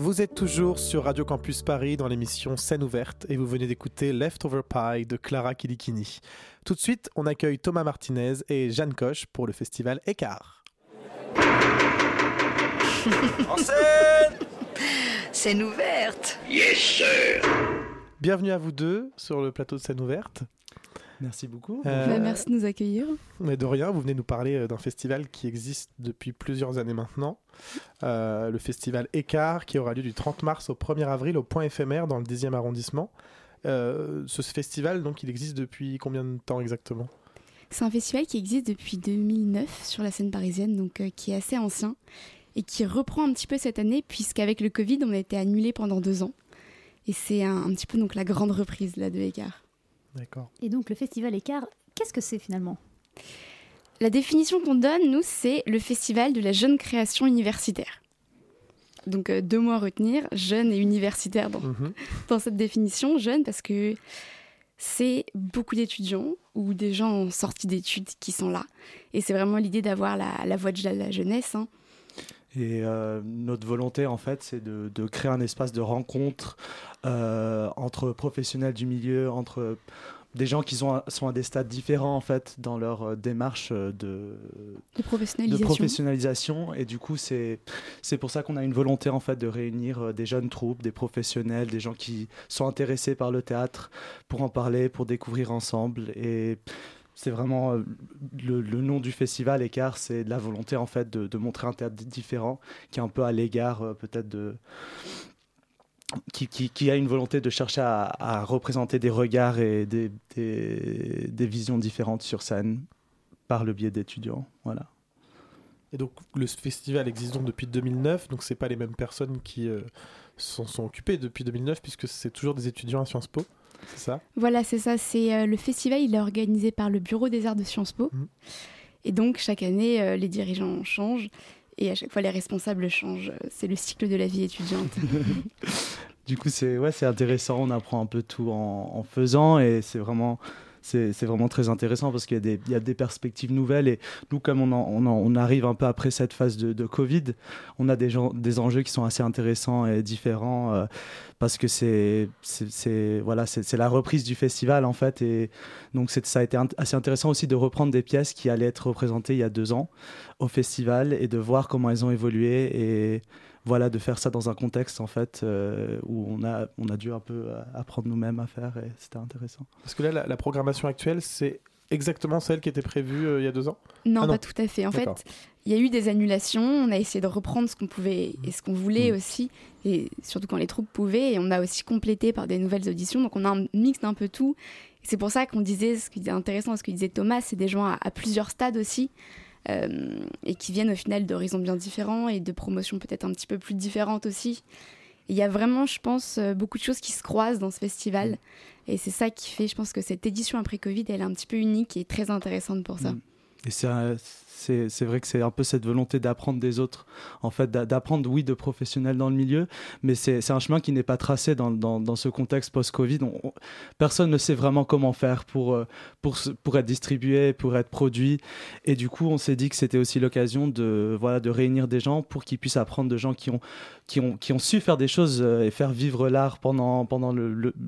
[SPEAKER 1] Vous êtes toujours sur Radio Campus Paris dans l'émission Scène ouverte et vous venez d'écouter Leftover Pie de Clara Kilikini. Tout de suite, on accueille Thomas Martinez et Jeanne Coche pour le festival Écart.
[SPEAKER 2] En scène
[SPEAKER 3] Scène ouverte.
[SPEAKER 10] Yes, sir.
[SPEAKER 1] Bienvenue à vous deux sur le plateau de Scène ouverte.
[SPEAKER 11] Merci beaucoup.
[SPEAKER 1] Euh,
[SPEAKER 12] Bah, merci de nous accueillir.
[SPEAKER 1] Mais de rien, vous venez nous parler euh, d'un festival qui existe depuis plusieurs années maintenant. Euh, le festival Écart qui aura lieu du 30 mars au 1er avril au point éphémère dans le 10e arrondissement. Euh, ce festival, donc, il existe depuis combien de temps exactement?
[SPEAKER 12] C'est un festival qui existe depuis 2009 sur la scène parisienne, donc euh, qui est assez ancien et qui reprend un petit peu cette année, puisqu'avec le Covid, on a été annulé pendant deux ans. Et c'est un, un petit peu donc la grande reprise là de Écart.
[SPEAKER 1] D'accord.
[SPEAKER 13] Et donc le festival Écart, qu'est-ce que c'est finalement?
[SPEAKER 12] La définition qu'on donne, nous, c'est le festival de la jeune création universitaire. Donc euh, deux mots à retenir, jeune et universitaire dans,
[SPEAKER 1] Mhm.
[SPEAKER 12] dans cette définition. Jeune parce que c'est beaucoup d'étudiants ou des gens en sortie d'études qui sont là. Et c'est vraiment l'idée d'avoir la, la voix de la, la jeunesse. hein.
[SPEAKER 11] Et euh, notre volonté, en fait, c'est de, de créer un espace de rencontre euh, entre professionnels du milieu, entre des gens qui sont à, sont à des stades différents, en fait, dans leur euh, démarche euh, de,
[SPEAKER 12] De professionnalisation.
[SPEAKER 11] de professionnalisation. Et du coup, c'est c'est pour ça qu'on a une volonté, en fait, de réunir euh, des jeunes troupes, des professionnels, des gens qui sont intéressés par le théâtre, pour en parler, pour découvrir ensemble. Et c'est vraiment euh, le, le nom du festival Écart, c'est de la volonté en fait de, de montrer un théâtre di- différent, qui est un peu à l'égard peut-être de qui, qui, qui a une volonté de chercher à, à représenter des regards et des, des, des visions différentes sur scène par le biais d'étudiants. Voilà.
[SPEAKER 1] Et donc, le festival existe donc depuis 2009, donc c'est pas les mêmes personnes qui euh, s'en sont occupées depuis 2009, puisque c'est toujours des étudiants à Sciences Po, c'est ça?
[SPEAKER 12] Voilà, c'est ça. C'est euh, le festival. Il est organisé par le Bureau des Arts de Sciences Po.
[SPEAKER 1] Mhm.
[SPEAKER 12] Et donc chaque année, euh, les dirigeants changent et à chaque fois les responsables changent. C'est le cycle de la vie étudiante.
[SPEAKER 11] Du coup, c'est ouais, intéressant. On apprend un peu tout en faisant et c'est vraiment. C'est vraiment très intéressant parce qu'il y, a des- perspectives nouvelles et nous, comme on, arrive un peu après cette phase de, Covid, on a des, enjeux qui sont assez intéressants et différents euh, parce que c'est voilà, la reprise du festival en fait et donc ça a été assez intéressant aussi de reprendre des pièces qui allaient être représentées il y a deux ans au festival et de voir comment elles ont évolué voilà, de faire ça dans un contexte en fait euh, où on a, on a dû un peu euh, apprendre nous-mêmes à faire et c'était intéressant.
[SPEAKER 1] Parce que là, la, la programmation actuelle, c'est exactement celle qui était prévue euh, il y a deux ans?
[SPEAKER 12] Non,
[SPEAKER 1] Ah
[SPEAKER 12] pas tout à fait. En fait, il y a eu des annulations. On a essayé de reprendre ce qu'on pouvait et ce qu'on voulait
[SPEAKER 1] Mhm.
[SPEAKER 12] aussi, et surtout quand les troupes pouvaient. Et on a aussi complété par des nouvelles auditions. Donc on a un mix d'un peu tout. Et C'est pour ça qu'on disait, ce qui est intéressant, ce que disait Thomas, c'est des gens à, à plusieurs stades aussi. Euh, et qui viennent au final d'horizons bien différents et de promotions peut-être un petit peu plus différentes aussi. Il y a vraiment, je pense, euh, beaucoup de choses qui se croisent dans ce festival. Et c'est ça qui fait, je pense, que cette édition après Covid, elle est un petit peu unique et très intéressante pour ça.
[SPEAKER 11] Mm. Et c'est vrai que c'est un peu cette volonté d'apprendre des autres, en fait, d'a- d'apprendre, oui, de professionnels dans le milieu, mais c'est un chemin qui n'est pas tracé dans, ce contexte post-Covid. On- on- personne ne sait vraiment comment faire pour, euh, pour, être distribué, pour être produit. Et du coup, on s'est dit que c'était aussi l'occasion de, réunir des gens pour qu'ils puissent apprendre de gens qui ont, su faire des choses euh, et faire vivre l'art pendant,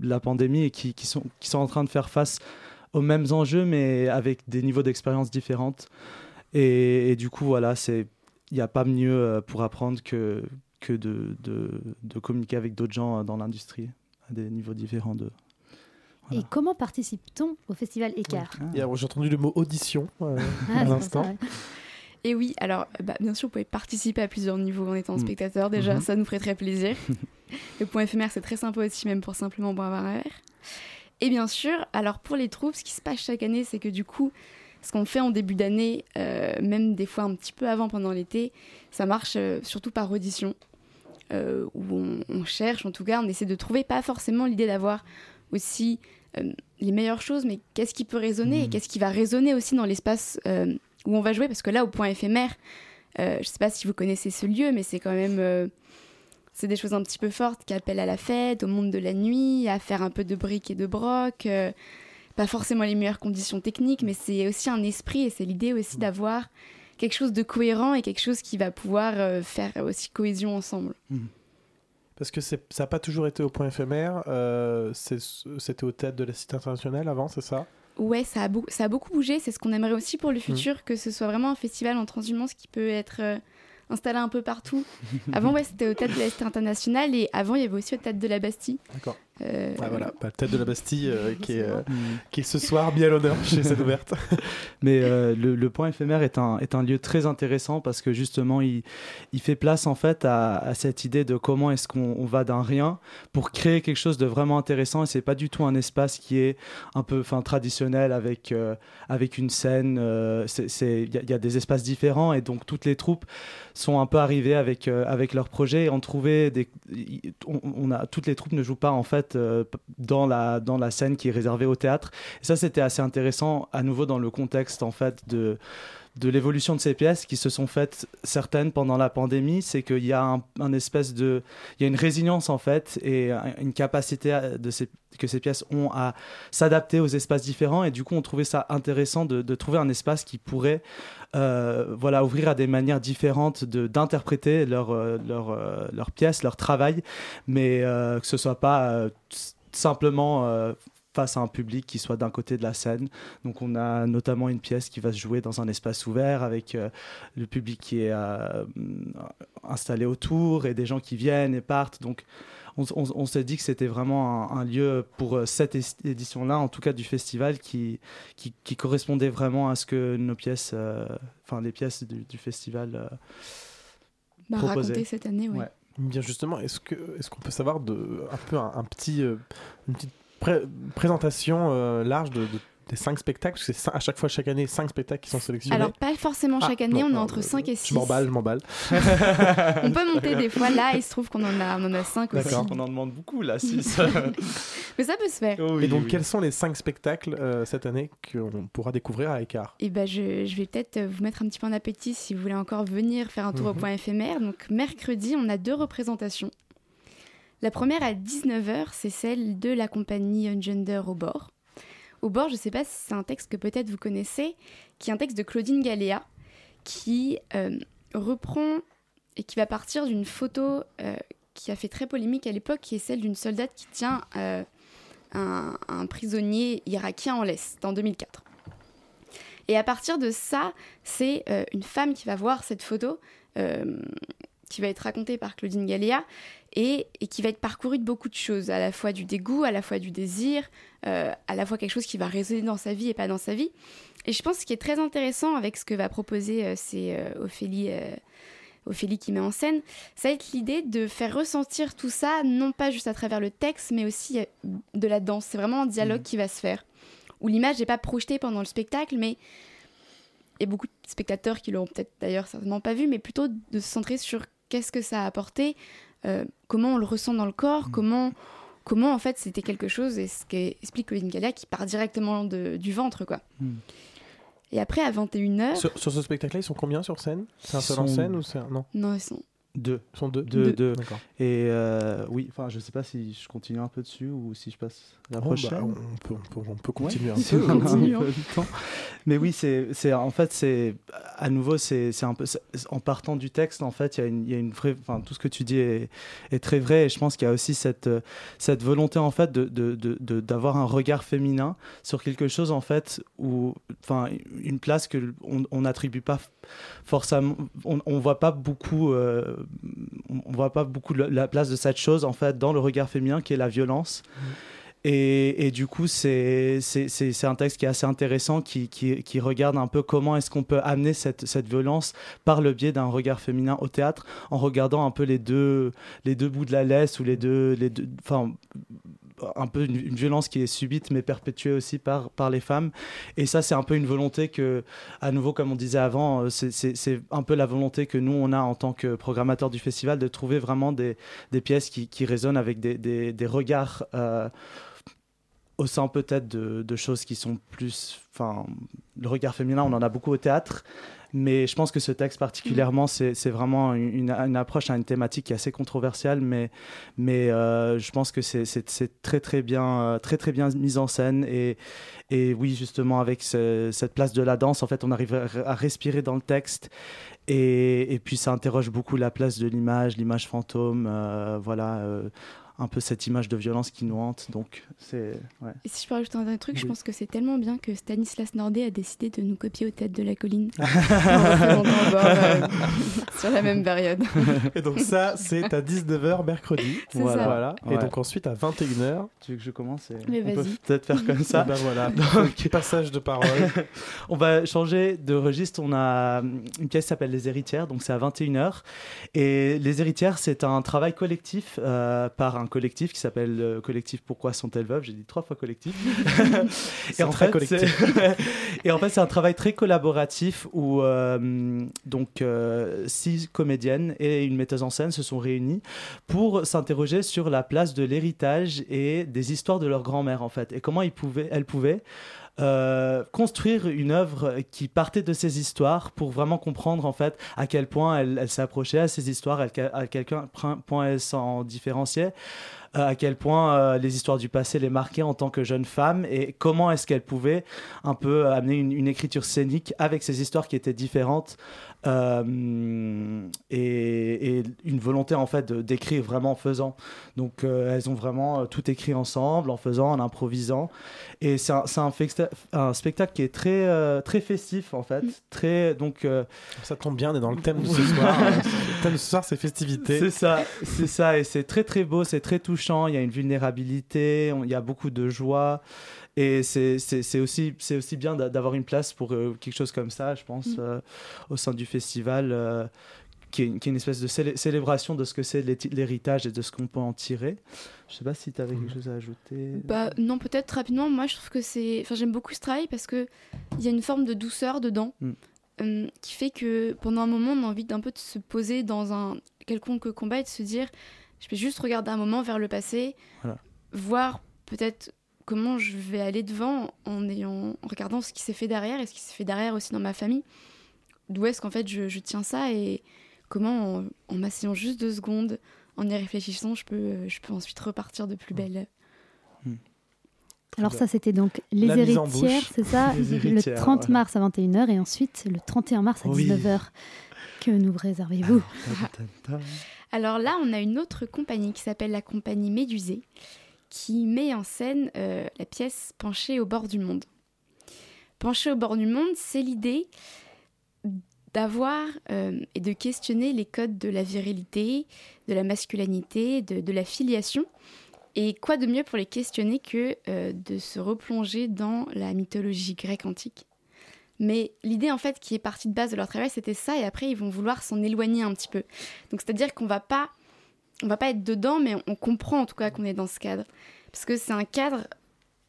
[SPEAKER 11] la pandémie et qui sont en train de faire face aux mêmes enjeux, mais avec des niveaux d'expérience différentes. Et, et du coup, voilà, c'est il n'y a pas mieux euh, pour apprendre que, que de, de, de communiquer avec d'autres gens euh, dans l'industrie à des niveaux différents de.
[SPEAKER 13] Et comment participe-t-on au festival Écart
[SPEAKER 1] J'ai entendu le mot audition euh,
[SPEAKER 13] Ah,
[SPEAKER 1] à
[SPEAKER 13] c'est
[SPEAKER 1] l'instant.
[SPEAKER 13] ouais.
[SPEAKER 12] Et oui, alors euh, bah, bien sûr, vous pouvez participer à plusieurs niveaux en étant
[SPEAKER 1] Mm.
[SPEAKER 12] spectateur. Déjà,
[SPEAKER 1] Mhm.
[SPEAKER 12] ça nous ferait très plaisir. le point éphémère, c'est très sympa aussi, même pour simplement boire un verre. Et bien sûr, alors pour les troupes, ce qui se passe chaque année, c'est que du coup, ce qu'on fait en début d'année, euh, même des fois un petit peu avant pendant l'été, ça marche euh, surtout par audition, euh, où on, on cherche, en tout cas, on essaie de trouver pas forcément l'idée d'avoir aussi les meilleures choses, mais qu'est-ce qui peut résonner et qu'est-ce qui va résonner aussi dans l'espace où on va jouer, parce que là, au point éphémère, je sais pas si vous connaissez ce lieu, mais c'est quand même c'est des choses un petit peu fortes qui appellent à la fête, au monde de la nuit, à faire un peu de briques et de broc. euh, pas forcément les meilleures conditions techniques, mais c'est aussi un esprit et c'est l'idée aussi d'avoir quelque chose de cohérent et quelque chose qui va pouvoir euh, faire aussi cohésion ensemble.
[SPEAKER 1] Parce que ça n'a pas toujours été au point éphémère. euh, C'était au théâtre de la Cité internationale avant, c'est ça?
[SPEAKER 12] Ouais, ça a, ça a beaucoup bougé. C'est ce qu'on aimerait aussi pour le futur, que ce soit vraiment un festival en transhumance qui peut être installé un peu partout. avant, ouais, c'était au Théâtre de la Cité internationale et avant, il y avait aussi au Théâtre de la Bastille.
[SPEAKER 1] D'accord.
[SPEAKER 12] Euh,
[SPEAKER 1] Ah, voilà, bah, tête de la Bastille euh, qui, est, euh,
[SPEAKER 11] Mm.
[SPEAKER 1] qui est ce soir bien à l'honneur chez cette ouverte.
[SPEAKER 11] Mais euh, le, le point éphémère est un, est un lieu très intéressant parce que justement, il, il fait place en fait à, à cette idée de comment est-ce qu'on on va d'un rien pour créer quelque chose de vraiment intéressant. Et c'est pas du tout un espace qui est un peu enfin, traditionnel avec, euh, avec une scène. euh, Il y, a- il y a des espaces différents et donc toutes les troupes sont un peu arrivées avec, euh, avec leur projet et ont trouvé des. On, on a, toutes les troupes ne jouent pas en fait euh, dans, la, dans la scène qui est réservée au théâtre. Et ça, c'était assez intéressant à nouveau dans le contexte en fait de de l'évolution de ces pièces qui se sont faites certaines pendant la pandémie, c'est qu'il y a un, espèce de, il y a une résilience en fait et un- une capacité que ces pièces ont à s'adapter aux espaces différents. Et du coup on trouvait ça intéressant de, trouver un espace qui pourrait euh, voilà ouvrir à des manières différentes de d'interpréter leur euh, leur euh, pièce, leur travail, mais euh, que ce soit pas simplement face à un public qui soit d'un côté de la scène. Donc on a notamment une pièce qui va se jouer dans un espace ouvert avec euh, le public qui est euh, installé autour et des gens qui viennent et partent. Donc on, on- on s'est dit que c'était vraiment un, un lieu pour euh, cette édition-là, en tout cas du festival, qui, qui, qui correspondait vraiment à ce que nos pièces, euh, enfin les pièces du, du festival euh,
[SPEAKER 12] Bah,
[SPEAKER 11] proposaient.
[SPEAKER 12] raconter cette année. Ouais.
[SPEAKER 1] Bien justement, est-ce que est-ce qu'on peut savoir de un peu un, un petit euh, une petite pré- présentation euh, large de, de- des cinq spectacles parce que c'est à chaque fois chaque année cinq spectacles qui sont sélectionnés.
[SPEAKER 12] Alors, pas forcément
[SPEAKER 1] Ah,
[SPEAKER 12] chaque année,
[SPEAKER 1] non,
[SPEAKER 12] on est
[SPEAKER 1] non,
[SPEAKER 12] entre
[SPEAKER 1] euh,
[SPEAKER 12] 5 et 6.
[SPEAKER 1] Je m'emballe, je m'emballe.
[SPEAKER 12] on peut monter des fois. Là, il se trouve qu'on en a, on en a 5 aussi.
[SPEAKER 11] on en demande beaucoup là, 6.
[SPEAKER 12] Mais ça peut se faire.
[SPEAKER 1] Et donc, quels sont les cinq spectacles euh, cette année qu'on pourra découvrir à Écart?
[SPEAKER 12] Et ben je, je vais peut-être vous mettre un petit peu en appétit si vous voulez encore venir faire un tour au
[SPEAKER 1] Mhm.
[SPEAKER 12] point éphémère. Donc mercredi, on a deux représentations. La première à 19h, c'est celle de la compagnie Ungender au bord. Au bord, je ne sais pas si c'est un texte que peut-être vous connaissez, qui est un texte de Claudine Galéa, qui euh, reprend et qui va partir d'une photo euh, qui a fait très polémique à l'époque, qui est celle d'une soldate qui tient euh, un, prisonnier irakien en laisse, en 2004. Et à partir de ça, c'est une femme qui va voir cette photo, qui va être racontée par Claudine Galéa, et, et qui va être parcourue de beaucoup de choses, à la fois du dégoût, à la fois du désir, euh, à la fois quelque chose qui va résonner dans sa vie et pas dans sa vie. Et je pense que ce qui est très intéressant avec ce que va proposer euh, c'est euh, Ophélie, Ophélie qui met en scène, ça va être l'idée de faire ressentir tout ça, non pas juste à travers le texte, mais aussi de la danse. C'est vraiment un dialogue qui va se faire, où l'image n'est pas projetée pendant le spectacle, mais il y a beaucoup de spectateurs qui l'auront peut-être d'ailleurs certainement pas vu, mais plutôt de se centrer sur qu'est-ce que ça a apporté, euh, comment on le ressent dans le corps, comment, comment en fait c'était quelque chose, et ce qu'explique Colin Galia qui part directement de- du ventre, quoi.
[SPEAKER 11] Mm.
[SPEAKER 12] Et après, à 21h...
[SPEAKER 1] Sur, sur ce spectacle-là, ils sont combien sur scène? C'est un
[SPEAKER 11] Ils
[SPEAKER 1] seul en
[SPEAKER 11] sont-
[SPEAKER 1] scène ou c'est un... non?
[SPEAKER 12] Non, ils sont...
[SPEAKER 11] Deux.
[SPEAKER 1] Ils sont deux.
[SPEAKER 11] Deux,
[SPEAKER 1] Deux.
[SPEAKER 11] Et euh, oui, enfin, je sais pas si je continue un peu dessus ou si je passe la
[SPEAKER 1] Oh,
[SPEAKER 11] prochaine.
[SPEAKER 1] bah, on, peut, on, peut, on peut continuer
[SPEAKER 11] Ouais,
[SPEAKER 1] un
[SPEAKER 11] si
[SPEAKER 1] peu.
[SPEAKER 11] on a un
[SPEAKER 12] Continue,
[SPEAKER 11] peu
[SPEAKER 12] hein.
[SPEAKER 11] Mais oui, c'est, c'est en fait, c'est à nouveau, c'est, c'est un peu c'est- en partant du texte, en fait, il y a une, il y a une vraie, enfin, tout ce que tu dis est, est très vrai. Et je pense qu'il y a aussi cette, cette volonté, en fait, de, de, de- de- d'avoir un regard féminin sur quelque chose, en fait, où, enfin, une place que on on n'attribue pas forcément, on, on voit pas beaucoup, euh, on voit pas beaucoup la- la place de cette chose, en fait, dans le regard féminin, qui est la violence. Et, et du coup, c'est c'est- c'est- c'est un texte qui est assez intéressant, qui, qui, qui regarde un peu comment est-ce qu'on peut amener cette, cette violence par le biais d'un regard féminin au théâtre, en regardant un peu les deux, les deux bouts de la laisse, ou les deux... Les deux enfin, un peu une, violence qui est subite mais perpétuée aussi par, par les femmes. Et ça, c'est un peu une volonté que, à nouveau, comme on disait avant, euh, c'est- un peu la volonté que nous, on a en tant que programmateur du festival de trouver vraiment des, des pièces qui, qui résonnent avec des, des, des regards. euh, au sein peut-être de, de choses qui sont plus, enfin, le regard féminin, on en a beaucoup au théâtre, mais je pense que ce texte particulièrement, c'est c'est vraiment une, une approche à une thématique qui est assez controversiale, mais, mais euh, je pense que c'est- très très bien, euh, très très bien mis en scène et, et oui justement avec ce- cette place de la danse, en fait, on arrive à, à respirer dans le texte et, et puis ça interroge beaucoup la place de l'image, l'image fantôme, euh, voilà. euh, un peu cette image de violence qui nous hante, donc c'est ouais.
[SPEAKER 12] Et si je peux rajouter un dernier truc, je pense que c'est tellement bien que Stanislas Nordet a décidé de nous copier au tête de la colline. Bord, euh, sur la même période.
[SPEAKER 1] Et donc ça, c'est à 19h mercredi.
[SPEAKER 11] Voilà.
[SPEAKER 12] ça.
[SPEAKER 1] Voilà. Et
[SPEAKER 11] Ouais.
[SPEAKER 1] donc ensuite à 21h.
[SPEAKER 11] Tu veux que je commence et
[SPEAKER 12] Mais
[SPEAKER 11] On peut
[SPEAKER 12] vas-y.
[SPEAKER 11] peut-être faire comme ça.
[SPEAKER 1] Ben voilà.
[SPEAKER 11] Donc,
[SPEAKER 1] Passage de parole.
[SPEAKER 11] on va changer de registre. On a hum, une pièce qui s'appelle Les Héritières, donc c'est à 21h. Et Les Héritières, c'est un travail collectif euh, par un collectif qui s'appelle le Collectif Pourquoi sont-elles veuves? J'ai dit trois fois collectif.
[SPEAKER 1] C'est très collectif.
[SPEAKER 11] c'est- et en fait, c'est un travail très collaboratif où euh, donc euh, six comédiennes et une metteuse en scène se sont réunies pour s'interroger sur la place de l'héritage et des histoires de leur grand-mère en fait et comment ils pouvaient, elles pouvaient euh, construire une œuvre qui partait de ces histoires pour vraiment comprendre en fait à quel point elle, s'approchait à ces histoires, à quel, à quel point elle s'en différenciait, euh, à quel point euh, les histoires du passé les marquaient en tant que jeune femme et comment est-ce qu'elle pouvait un peu amener une, une écriture scénique avec ces histoires qui étaient différentes euh, et, et une volonté en fait d'écrire vraiment en faisant. Donc euh, elles ont vraiment euh, tout écrit ensemble, en faisant, en improvisant. Et c'est un, c'est un, spectacle qui est très, euh, très festif en fait. Très, donc, euh,
[SPEAKER 1] Ça tombe bien, on est dans le thème de ce soir. le thème de ce soir, c'est festivité.
[SPEAKER 11] c'est ça, c'est ça, et c'est très très beau, c'est très touchant. Il y a une vulnérabilité, on- il y a beaucoup de joie, et c'est aussi c'est aussi bien d'a- d'avoir une place pour euh, quelque chose comme ça, je pense,
[SPEAKER 12] Mm.
[SPEAKER 11] euh, au sein du festival. euh, qui est, une- qui est une espèce de célé- célébration de ce que c'est l'héritage et de ce qu'on peut en tirer. Je sais pas si tu avais quelque chose à ajouter.
[SPEAKER 12] Bah non, peut-être rapidement. Moi, je trouve que c'est. Enfin, j'aime beaucoup ce travail parce que il y a une forme de douceur dedans,
[SPEAKER 11] Mm.
[SPEAKER 12] euh, qui fait que pendant un moment, on a envie d'un peu de se poser dans un quelconque combat et de se dire, je vais juste regarder un moment vers le passé,
[SPEAKER 11] Voilà.
[SPEAKER 12] voir peut-être comment je vais aller devant en ayant, en regardant ce qui s'est fait derrière et ce qui s'est fait derrière aussi dans ma famille. D'où est-ce qu'en fait je, je tiens ça et comment en, en m'asseyant juste deux secondes, en y réfléchissant, je peux, je peux ensuite repartir de plus belle.
[SPEAKER 13] Alors ça, c'était donc les
[SPEAKER 1] La
[SPEAKER 13] héritières, c'est ça, le
[SPEAKER 11] héritières,
[SPEAKER 13] 30
[SPEAKER 11] ouais.
[SPEAKER 13] mars à 21h et ensuite le 31 mars à
[SPEAKER 11] Oui.
[SPEAKER 13] 19h. Que nous réservez-vous?
[SPEAKER 12] Alors là, on a une autre compagnie qui s'appelle la compagnie Médusée, qui met en scène euh, la pièce Penchée au bord du monde. Penchée au bord du monde, c'est l'idée d'avoir euh, et de questionner les codes de la virilité, de la masculinité, de, de la filiation. Et quoi de mieux pour les questionner que euh, de se replonger dans la mythologie grecque antique? Mais l'idée en fait qui est partie de base de leur travail, c'était ça, et après ils vont vouloir s'en éloigner un petit peu. Donc c'est-à-dire qu'on va pas, on va pas être dedans, mais on, comprend en tout cas qu'on est dans ce cadre, parce que c'est un cadre,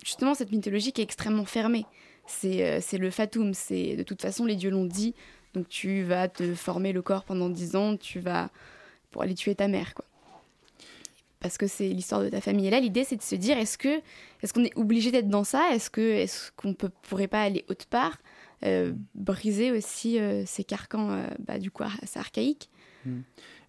[SPEAKER 12] justement cette mythologie qui est extrêmement fermée. C'est euh, le fatum, c'est de toute façon les dieux l'ont dit, donc tu vas te former le corps pendant 10 ans, tu vas pour aller tuer ta mère, quoi. Parce que c'est l'histoire de ta famille. Et là, l'idée, c'est de se dire, est-ce que, est-ce qu'on est obligé d'être dans ça? Est-ce que, est-ce qu'on peut, pourrait pas aller autre part euh, briser aussi euh, ces carcans euh, bah, du coup assez archaïques.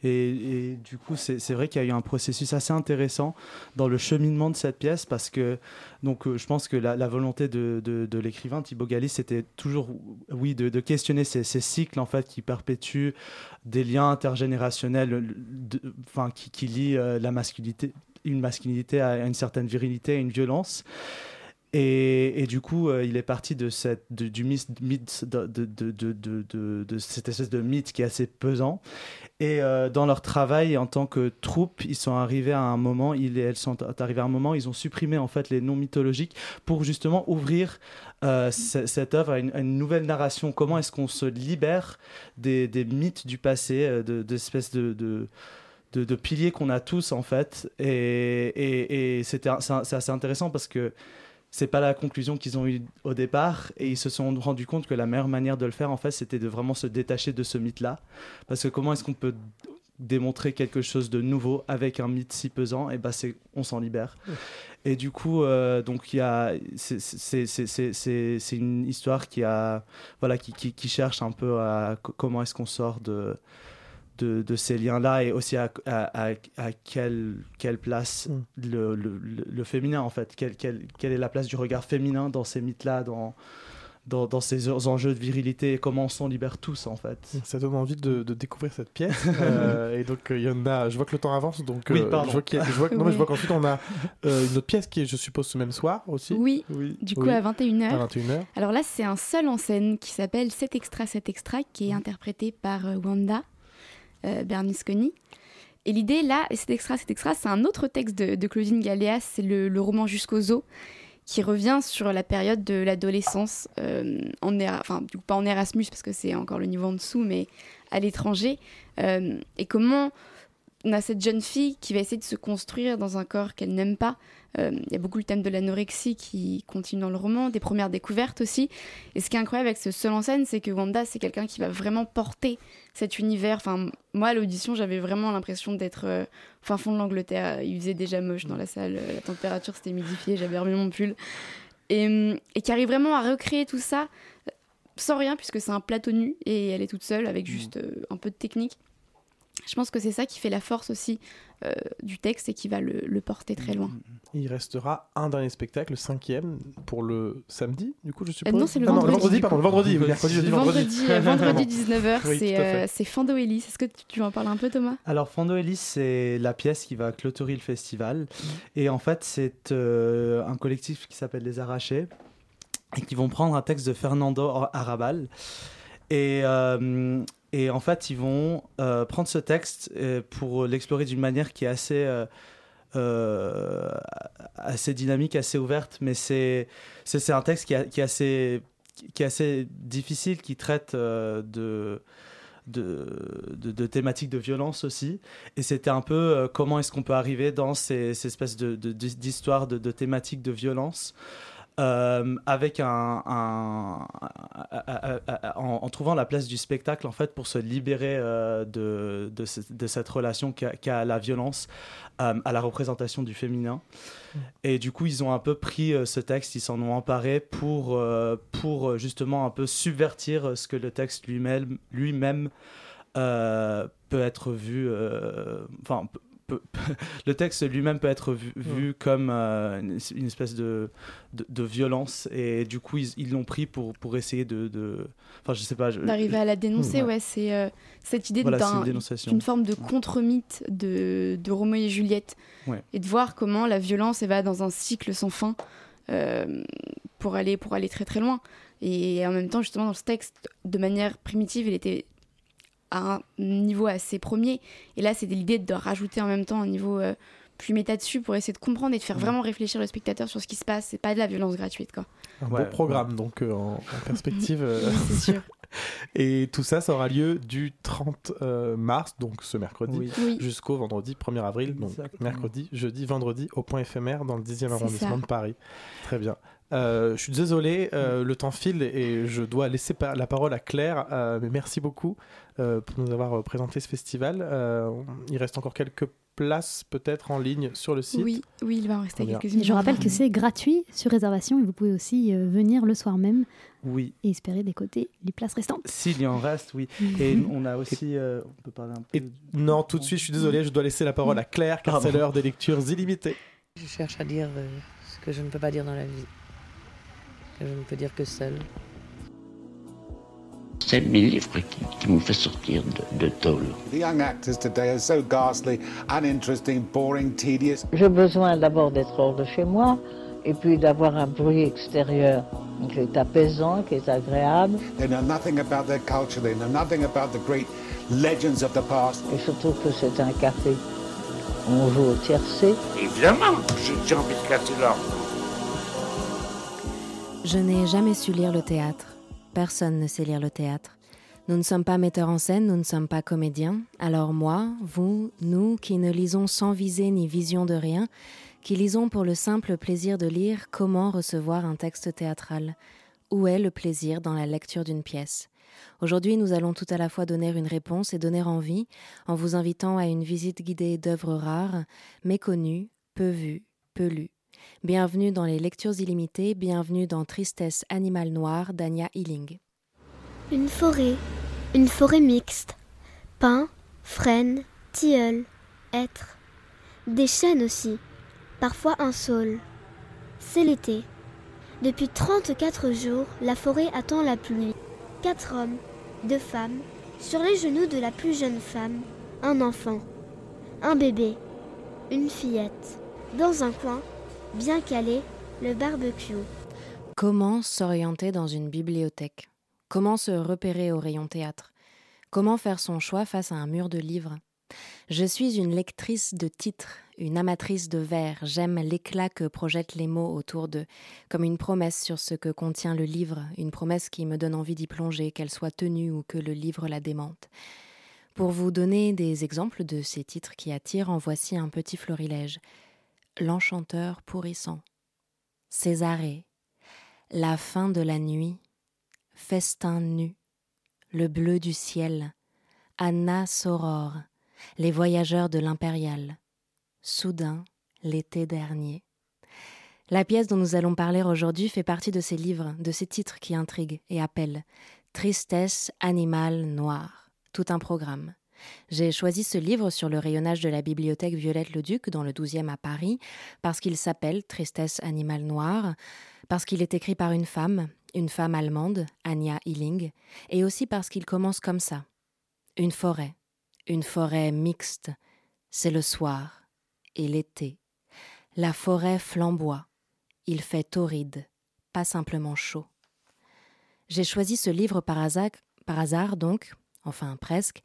[SPEAKER 11] Et, du coup, c'est vrai qu'il y a eu un processus assez intéressant dans le cheminement de cette pièce parce que donc, euh, je pense que la, volonté de, l'écrivain Thibaut Galis, c'était toujours oui, de, questionner ces, cycles en fait, qui perpétuent des liens intergénérationnels enfin, qui, qui lient euh, la masculinité, une masculinité à une certaine virilité, à une violence. Et, du coup, euh, il est parti de cette, du mythe, de, cette espèce de mythe qui est assez pesant. Et euh, dans leur travail en tant que troupe, ils sont arrivés à un moment, ils elles sont arrivés à un moment, ils ont supprimé en fait les noms mythologiques pour justement ouvrir euh, ce- cette œuvre à une, nouvelle narration. Comment est-ce qu'on se libère des, mythes du passé, de, d'espèces de, de de, piliers qu'on a tous en fait. Et, c'est assez intéressant parce que c'est pas la conclusion qu'ils ont eue au départ et ils se sont rendus compte que la meilleure manière de le faire en fait c'était de vraiment se détacher de ce mythe là parce que comment est-ce qu'on peut démontrer quelque chose de nouveau avec un mythe si pesant, et bah c'est on s'en libère. Et du coup, euh, donc il y a, c'est- une histoire qui a, voilà, qui, qui, qui cherche un peu à co- comment est-ce qu'on sort de, de, de ces liens-là et aussi à, à, à- à quelle, quelle place le, le, le- le féminin en fait, quelle, quelle, quelle est la place du regard féminin dans ces mythes-là, dans, dans, dans ces enjeux de virilité et comment on s'en libère tous en fait.
[SPEAKER 1] Ça donne envie de, de découvrir cette pièce. Euh, et donc, euh, il y en a. Je vois que le temps avance. Donc,
[SPEAKER 11] Oui,
[SPEAKER 1] euh,
[SPEAKER 11] pardon.
[SPEAKER 1] Je vois, qu'il y a- je vois que- non, mais je vois
[SPEAKER 12] Oui.
[SPEAKER 1] qu'ensuite, on a euh, une autre pièce qui est, je suppose, ce même soir aussi.
[SPEAKER 12] Oui, du coup
[SPEAKER 1] Oui.
[SPEAKER 12] à 21h.
[SPEAKER 1] À 21h.
[SPEAKER 12] Alors là, c'est un seul en scène qui s'appelle Cet extra, cet extra, qui est interprété par euh, Wanda euh, Berlusconi. Et l'idée là, et cet extra, cet extra, c'est un autre texte de, Claudine Galéas, c'est le, roman Jusqu'aux os, qui revient sur la période de l'adolescence, euh, en Era- enfin pas en Erasmus parce que c'est encore le niveau en dessous, mais à l'étranger, Euh, et comment on a cette jeune fille qui va essayer de se construire dans un corps qu'elle n'aime pas. Euh, Il y a beaucoup le thème de l'anorexie qui continue dans le roman, des premières découvertes aussi. Et ce qui est incroyable avec ce seul en scène, c'est que Wanda, c'est quelqu'un qui va vraiment porter cet univers. Enfin, moi, à l'audition, j'avais vraiment l'impression d'être euh, fin fond de l'Angleterre. Il faisait déjà moche dans la salle, euh, la température s'était modifiée, j'avais remis mon pull. Et, et qui arrive vraiment à recréer tout ça sans rien, puisque c'est un plateau nu et elle est toute seule avec juste euh, un peu de technique. Je pense que c'est ça qui fait la force aussi euh, du texte et qui va le, le porter très loin.
[SPEAKER 1] Il restera un dernier spectacle, le cinquième, pour le samedi, du coup, je suppose.
[SPEAKER 12] Euh, non, c'est le
[SPEAKER 1] Ah
[SPEAKER 12] vendredi,
[SPEAKER 1] vendredi, pardon, le vendredi, mercredi, jeudi, vendredi.
[SPEAKER 12] Vendredi, euh, vendredi 19h,
[SPEAKER 1] Oui,
[SPEAKER 12] c'est euh, Fando Ellis. Est-ce que tu, tu veux en parler un peu, Thomas?
[SPEAKER 11] Alors, Fando Ellis, c'est la pièce qui va clôturer le festival. Et en fait, c'est euh, un collectif qui s'appelle Les Arrachés et qui vont prendre un texte de Fernando Arrabal. Et, euh, et en fait, ils vont euh, prendre ce texte euh, pour l'explorer d'une manière qui est assez, euh, assez dynamique, assez ouverte. Mais c'est c'est un texte qui, a- qui est assez qui est assez difficile, qui traite de de, de, thématiques de violence aussi. Et c'était un peu comment est-ce qu'on peut arriver dans ces, ces espèces de, de- d'histoires de, de thématiques de violence. Euh, avec un, un- un- un- un- en, en trouvant la place du spectacle en fait pour se libérer euh, de, de, ce- de cette relation qu'a, qu'a la violence euh, à la représentation du féminin. Et du coup ils ont un peu pris ce texte ils s'en ont emparé pour, pour justement un peu subvertir ce que le texte lui-même lui-même peut être vu enfin peut- le texte lui-même peut être vu, vu comme euh, une, une espèce de, de, de violence et du coup ils l'ont pris pour, pour essayer de, de enfin je sais pas
[SPEAKER 12] D'arriver à la dénoncer,
[SPEAKER 11] Ouais.
[SPEAKER 12] ouais, c'est euh, cette idée
[SPEAKER 11] Voilà,
[SPEAKER 12] d'une forme de contre-mythe de, de Roméo et Juliette.
[SPEAKER 11] Ouais.
[SPEAKER 12] Et de voir comment la violence elle va dans un cycle sans fin euh, pour, aller, pour aller très très loin. Et en même temps, justement, dans ce texte, de manière primitive, il était à un niveau assez premier. Et là, c'était l'idée de rajouter en même temps un niveau euh, plus méta dessus pour essayer de comprendre et de faire vraiment réfléchir le spectateur sur ce qui se passe. C'est pas de la violence gratuite, quoi.
[SPEAKER 1] Un
[SPEAKER 11] Ouais,
[SPEAKER 1] beau programme, donc, euh, en, en perspective. euh,
[SPEAKER 12] Oui, c'est sûr.
[SPEAKER 1] Et tout ça, ça aura lieu du 30 euh, mars, donc ce mercredi,
[SPEAKER 11] Oui.
[SPEAKER 12] Oui.
[SPEAKER 1] jusqu'au vendredi 1er avril. Donc
[SPEAKER 11] Exactement.
[SPEAKER 1] mercredi, jeudi, vendredi, au point éphémère dans le 10e
[SPEAKER 12] C'est
[SPEAKER 1] arrondissement
[SPEAKER 12] ça.
[SPEAKER 1] de Paris. Très bien. Euh, je suis désolé, euh, le temps file et je dois laisser pa- la parole à Claire. euh, mais merci beaucoup euh, pour nous avoir présenté ce festival. Euh, il reste encore quelques places peut-être en ligne sur le site.
[SPEAKER 12] Oui, oui, il va en rester quelques-unes.
[SPEAKER 13] Je rappelle que c'est gratuit sur réservation et vous pouvez aussi euh, venir le soir même
[SPEAKER 11] oui
[SPEAKER 13] et espérer décoter les places restantes.
[SPEAKER 11] s'il y en reste oui et on a aussi euh, on peut parler un peu
[SPEAKER 1] Et non, tout de suite, je suis désolé, je dois laisser la parole à Claire car c'est l'heure des lectures illimitées.
[SPEAKER 14] Je cherche à dire euh, ce que je ne peux pas dire dans la vie. Que je ne peux dire que seul.
[SPEAKER 10] C'est mes livres qui, qui m'ont fait sortir de, de tôle.
[SPEAKER 15] The young actors today are so ghastly, uninteresting, boring, tedious.
[SPEAKER 16] J'ai besoin d'abord d'être hors de chez moi et puis d'avoir un bruit extérieur qui est apaisant, qui est agréable.
[SPEAKER 15] They know nothing about their culture, they know nothing about the great legends of the past.
[SPEAKER 16] Et surtout que c'est un café. On joue au tiercé.
[SPEAKER 10] Évidemment, j'ai j'ai envie de casser l'ordre.
[SPEAKER 17] Je n'ai jamais su lire le théâtre. Personne ne sait lire le théâtre. Nous ne sommes pas metteurs en scène, nous ne sommes pas comédiens. Alors moi, vous, nous qui ne lisons sans visée ni vision de rien, qui lisons pour le simple plaisir de lire comment recevoir un texte théâtral. Où est le plaisir dans la lecture d'une pièce? Aujourd'hui, nous allons tout à la fois donner une réponse et donner envie en vous invitant à une visite guidée d'œuvres rares, méconnues, peu vues, peu lues. Bienvenue dans les lectures illimitées, bienvenue dans Tristesse animale noire d'Anya Hilling.
[SPEAKER 18] Une forêt, une forêt mixte. Pin, frêne, tilleul, hêtre. Des chênes aussi, parfois un saule. C'est l'été. Depuis 34 jours, la forêt attend la pluie. Quatre hommes, deux femmes, sur les genoux de la plus jeune femme, un enfant, un bébé, une fillette. Dans un coin, bien calé, le barbecue.
[SPEAKER 17] Comment s'orienter dans une bibliothèque? Comment se repérer au rayon théâtre? Comment faire son choix face à un mur de livres? Je suis une lectrice de titres, une amatrice de vers. J'aime l'éclat que projettent les mots autour d'eux, comme une promesse sur ce que contient le livre, une promesse qui me donne envie d'y plonger, qu'elle soit tenue ou que le livre la démente. Pour vous donner des exemples de ces titres qui attirent, en voici un petit florilège. L'enchanteur pourrissant, Césarée, La fin de la nuit, Festin nu, Le bleu du ciel, Anna Soror, Les voyageurs de l'Impérial, Soudain, l'été dernier. La pièce dont nous allons parler aujourd'hui fait partie de ces livres, de ces titres qui intriguent et appellent. Tristesse animale noire. Tout un programme. J'ai choisi ce livre sur le rayonnage de la bibliothèque Violette-le-Duc dans le 12e à Paris parce qu'il s'appelle Tristesse animale noire, parce qu'il est écrit par une femme, une femme allemande, Anja Hilling, et aussi parce qu'il commence comme ça. Une forêt, une forêt mixte. C'est le soir et l'été. La forêt flamboie. Il fait torride, pas simplement chaud. J'ai choisi ce livre par hasard, par hasard donc, enfin presque,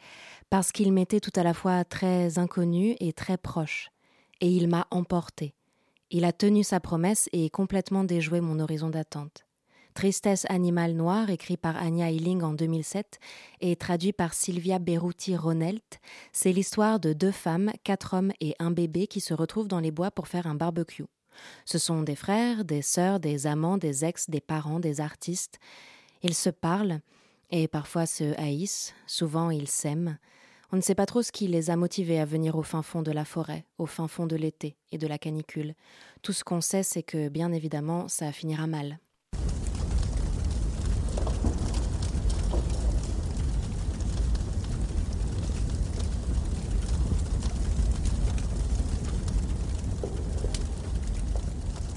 [SPEAKER 17] parce qu'il m'était tout à la fois très inconnu et très proche, et il m'a emporté. Il a tenu sa promesse et complètement déjoué mon horizon d'attente. Tristesse animale noire, écrit par Anya Hilling en 2007 et traduit par Sylvia Beruti Ronelt, c'est l'histoire de deux femmes, quatre hommes et un bébé qui se retrouvent dans les bois pour faire un barbecue. Ce sont des frères, des sœurs, des amants, des ex, des parents, des artistes. Ils se parlent et parfois se haïssent, souvent ils s'aiment. On ne sait pas trop ce qui les a motivés à venir au fin fond de la forêt, au fin fond de l'été et de la canicule. Tout ce qu'on sait, c'est que, bien évidemment, ça finira mal.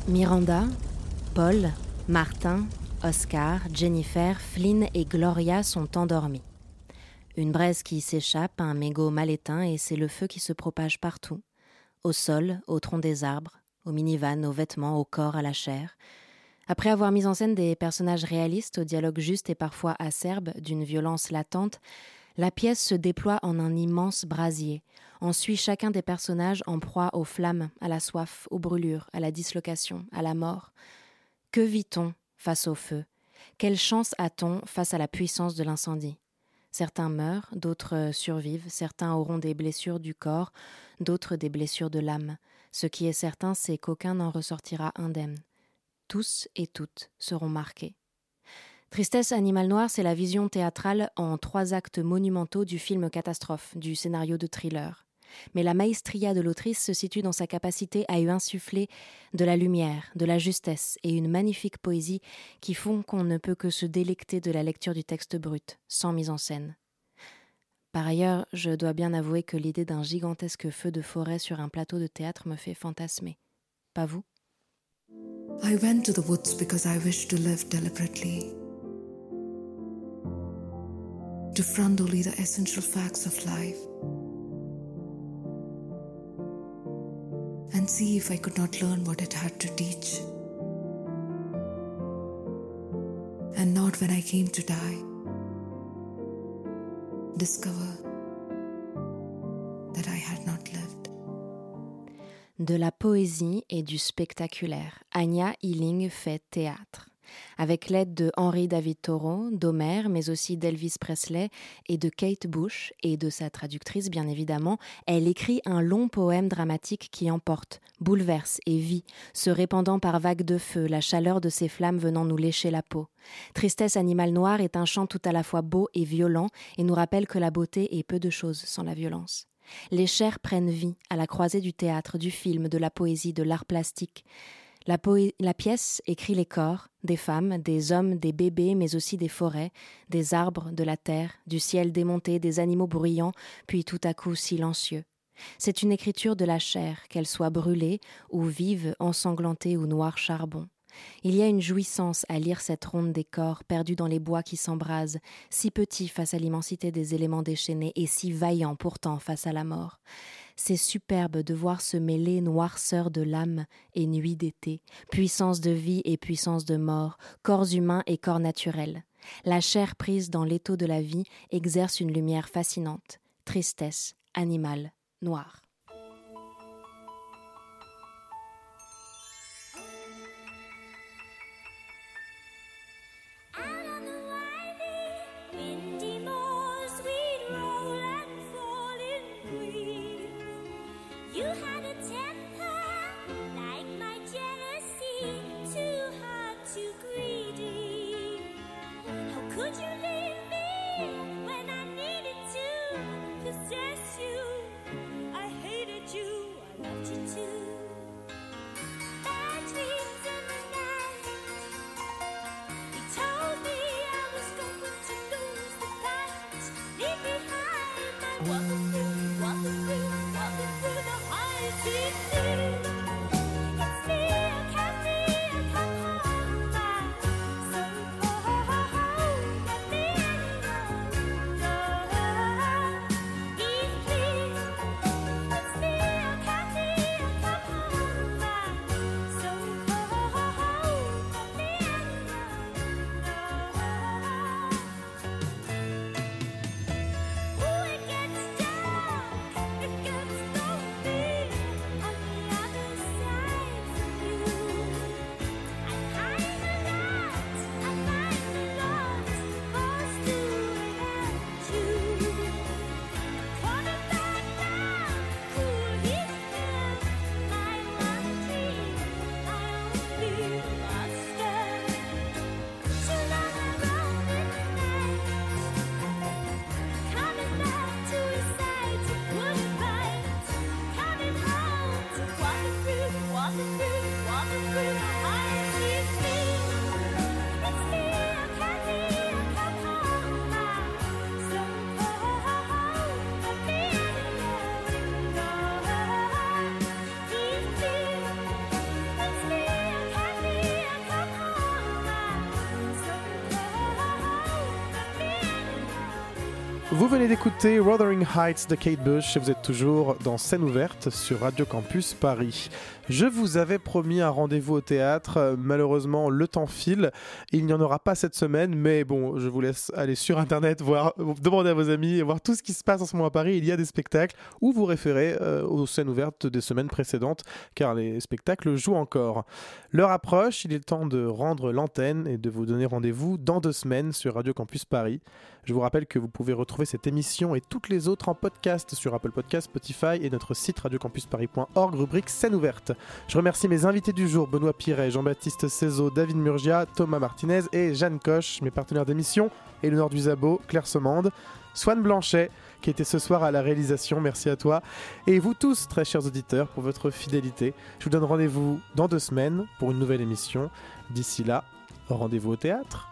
[SPEAKER 17] Miranda, Paul, Martin, Oscar, Jennifer, Flynn et Gloria sont endormis. Une braise qui s'échappe, un mégot mal éteint et c'est le feu qui se propage partout. Au sol, au tronc des arbres, aux minivans, aux vêtements, au corps, à la chair. Après avoir mis en scène des personnages réalistes, au dialogue juste et parfois acerbe, d'une violence latente, la pièce se déploie en un immense brasier. On suit chacun des personnages en proie aux flammes, à la soif, aux brûlures, à la dislocation, à la mort. Que vit-on? Face au feu Quelle chance a-t-on face à la puissance de l'incendie? Certains meurent, d'autres survivent, certains auront des blessures du corps, d'autres des blessures de l'âme. Ce qui est certain, c'est qu'aucun n'en ressortira indemne. Tous et toutes seront marqués. Tristesse animal noir, c'est la vision théâtrale en trois actes monumentaux du film catastrophe, du scénario de thriller. Mais la maestria de l'autrice se situe dans sa capacité à y insuffler de la lumière, de la justesse et une magnifique poésie qui font qu'on ne peut que se délecter de la lecture du texte brut, sans mise en scène. Par ailleurs, je dois bien avouer que l'idée d'un gigantesque feu de forêt sur un plateau de théâtre me fait fantasmer. Pas vous?
[SPEAKER 19] I went to the woods because I wished to live deliberately. To front only the essential facts of life. And see if I could not learn what it had to teach. And not when I came to die. Discover that I had not lived.
[SPEAKER 17] De la poésie et du spectaculaire, Anya Hilling fait théâtre.
[SPEAKER 20] Avec l'aide de Henry David Thoreau, d'Homer, mais aussi d'Elvis Presley et de Kate Bush, et de sa traductrice bien évidemment, elle écrit un long poème dramatique qui emporte, bouleverse et vit, se répandant par vagues de feu, la chaleur de ses flammes venant nous lécher la peau. Tristesse animal noir est un chant tout à la fois beau et violent et nous rappelle que la beauté est peu de choses sans la violence. Les chairs prennent vie à la croisée du théâtre, du film, de la poésie, de l'art plastique. La, pièce écrit les corps, des femmes, des hommes, des bébés, mais aussi des forêts, des arbres, de la terre, du ciel démonté, des animaux bruyants, puis tout à coup silencieux. C'est une écriture de la chair, qu'elle soit brûlée, ou vive, ensanglantée ou noir charbon. Il y a une jouissance à lire cette ronde des corps perdus dans les bois qui s'embrasent, si petits face à l'immensité des éléments déchaînés et si vaillants pourtant face à la mort. C'est superbe de voir se mêler noirceur de l'âme et nuit d'été, puissance de vie et puissance de mort, corps humains et corps naturels. La chair prise dans l'étau de la vie exerce une lumière fascinante, tristesse, animal, noir.
[SPEAKER 1] Vous venez d'écouter Wuthering Heights de Kate Bush et vous êtes toujours dans Scène ouverte sur Radio Campus Paris. Je vous avais promis un rendez-vous au théâtre. Malheureusement, le temps file. Il n'y en aura pas cette semaine, mais bon, je vous laisse aller sur internet, voir, demander à vos amis, et voir tout ce qui se passe en ce moment à Paris. Il y a des spectacles ou vous référez euh, aux scènes ouvertes des semaines précédentes, car les spectacles jouent encore. L'heure approche, il est temps de rendre l'antenne et de vous donner rendez-vous dans deux semaines sur Radio Campus Paris. Je vous rappelle que vous pouvez retrouver cette émission et toutes les autres en podcast sur Apple Podcast, Spotify et notre site radiocampusparis.org, rubrique scène ouverte. Je remercie mes invités du jour, Benoît Piret, Jean-Baptiste Cézot, David Murgia, Thomas Martinez et Jeanne Coche, mes partenaires d'émission, Éléonore Duzabo, Claire Semande, Swan Blanchet, qui était ce soir à la réalisation, merci à toi, et vous tous, très chers auditeurs, pour votre fidélité. Je vous donne rendez-vous dans deux semaines pour une nouvelle émission. D'ici là, rendez-vous au théâtre.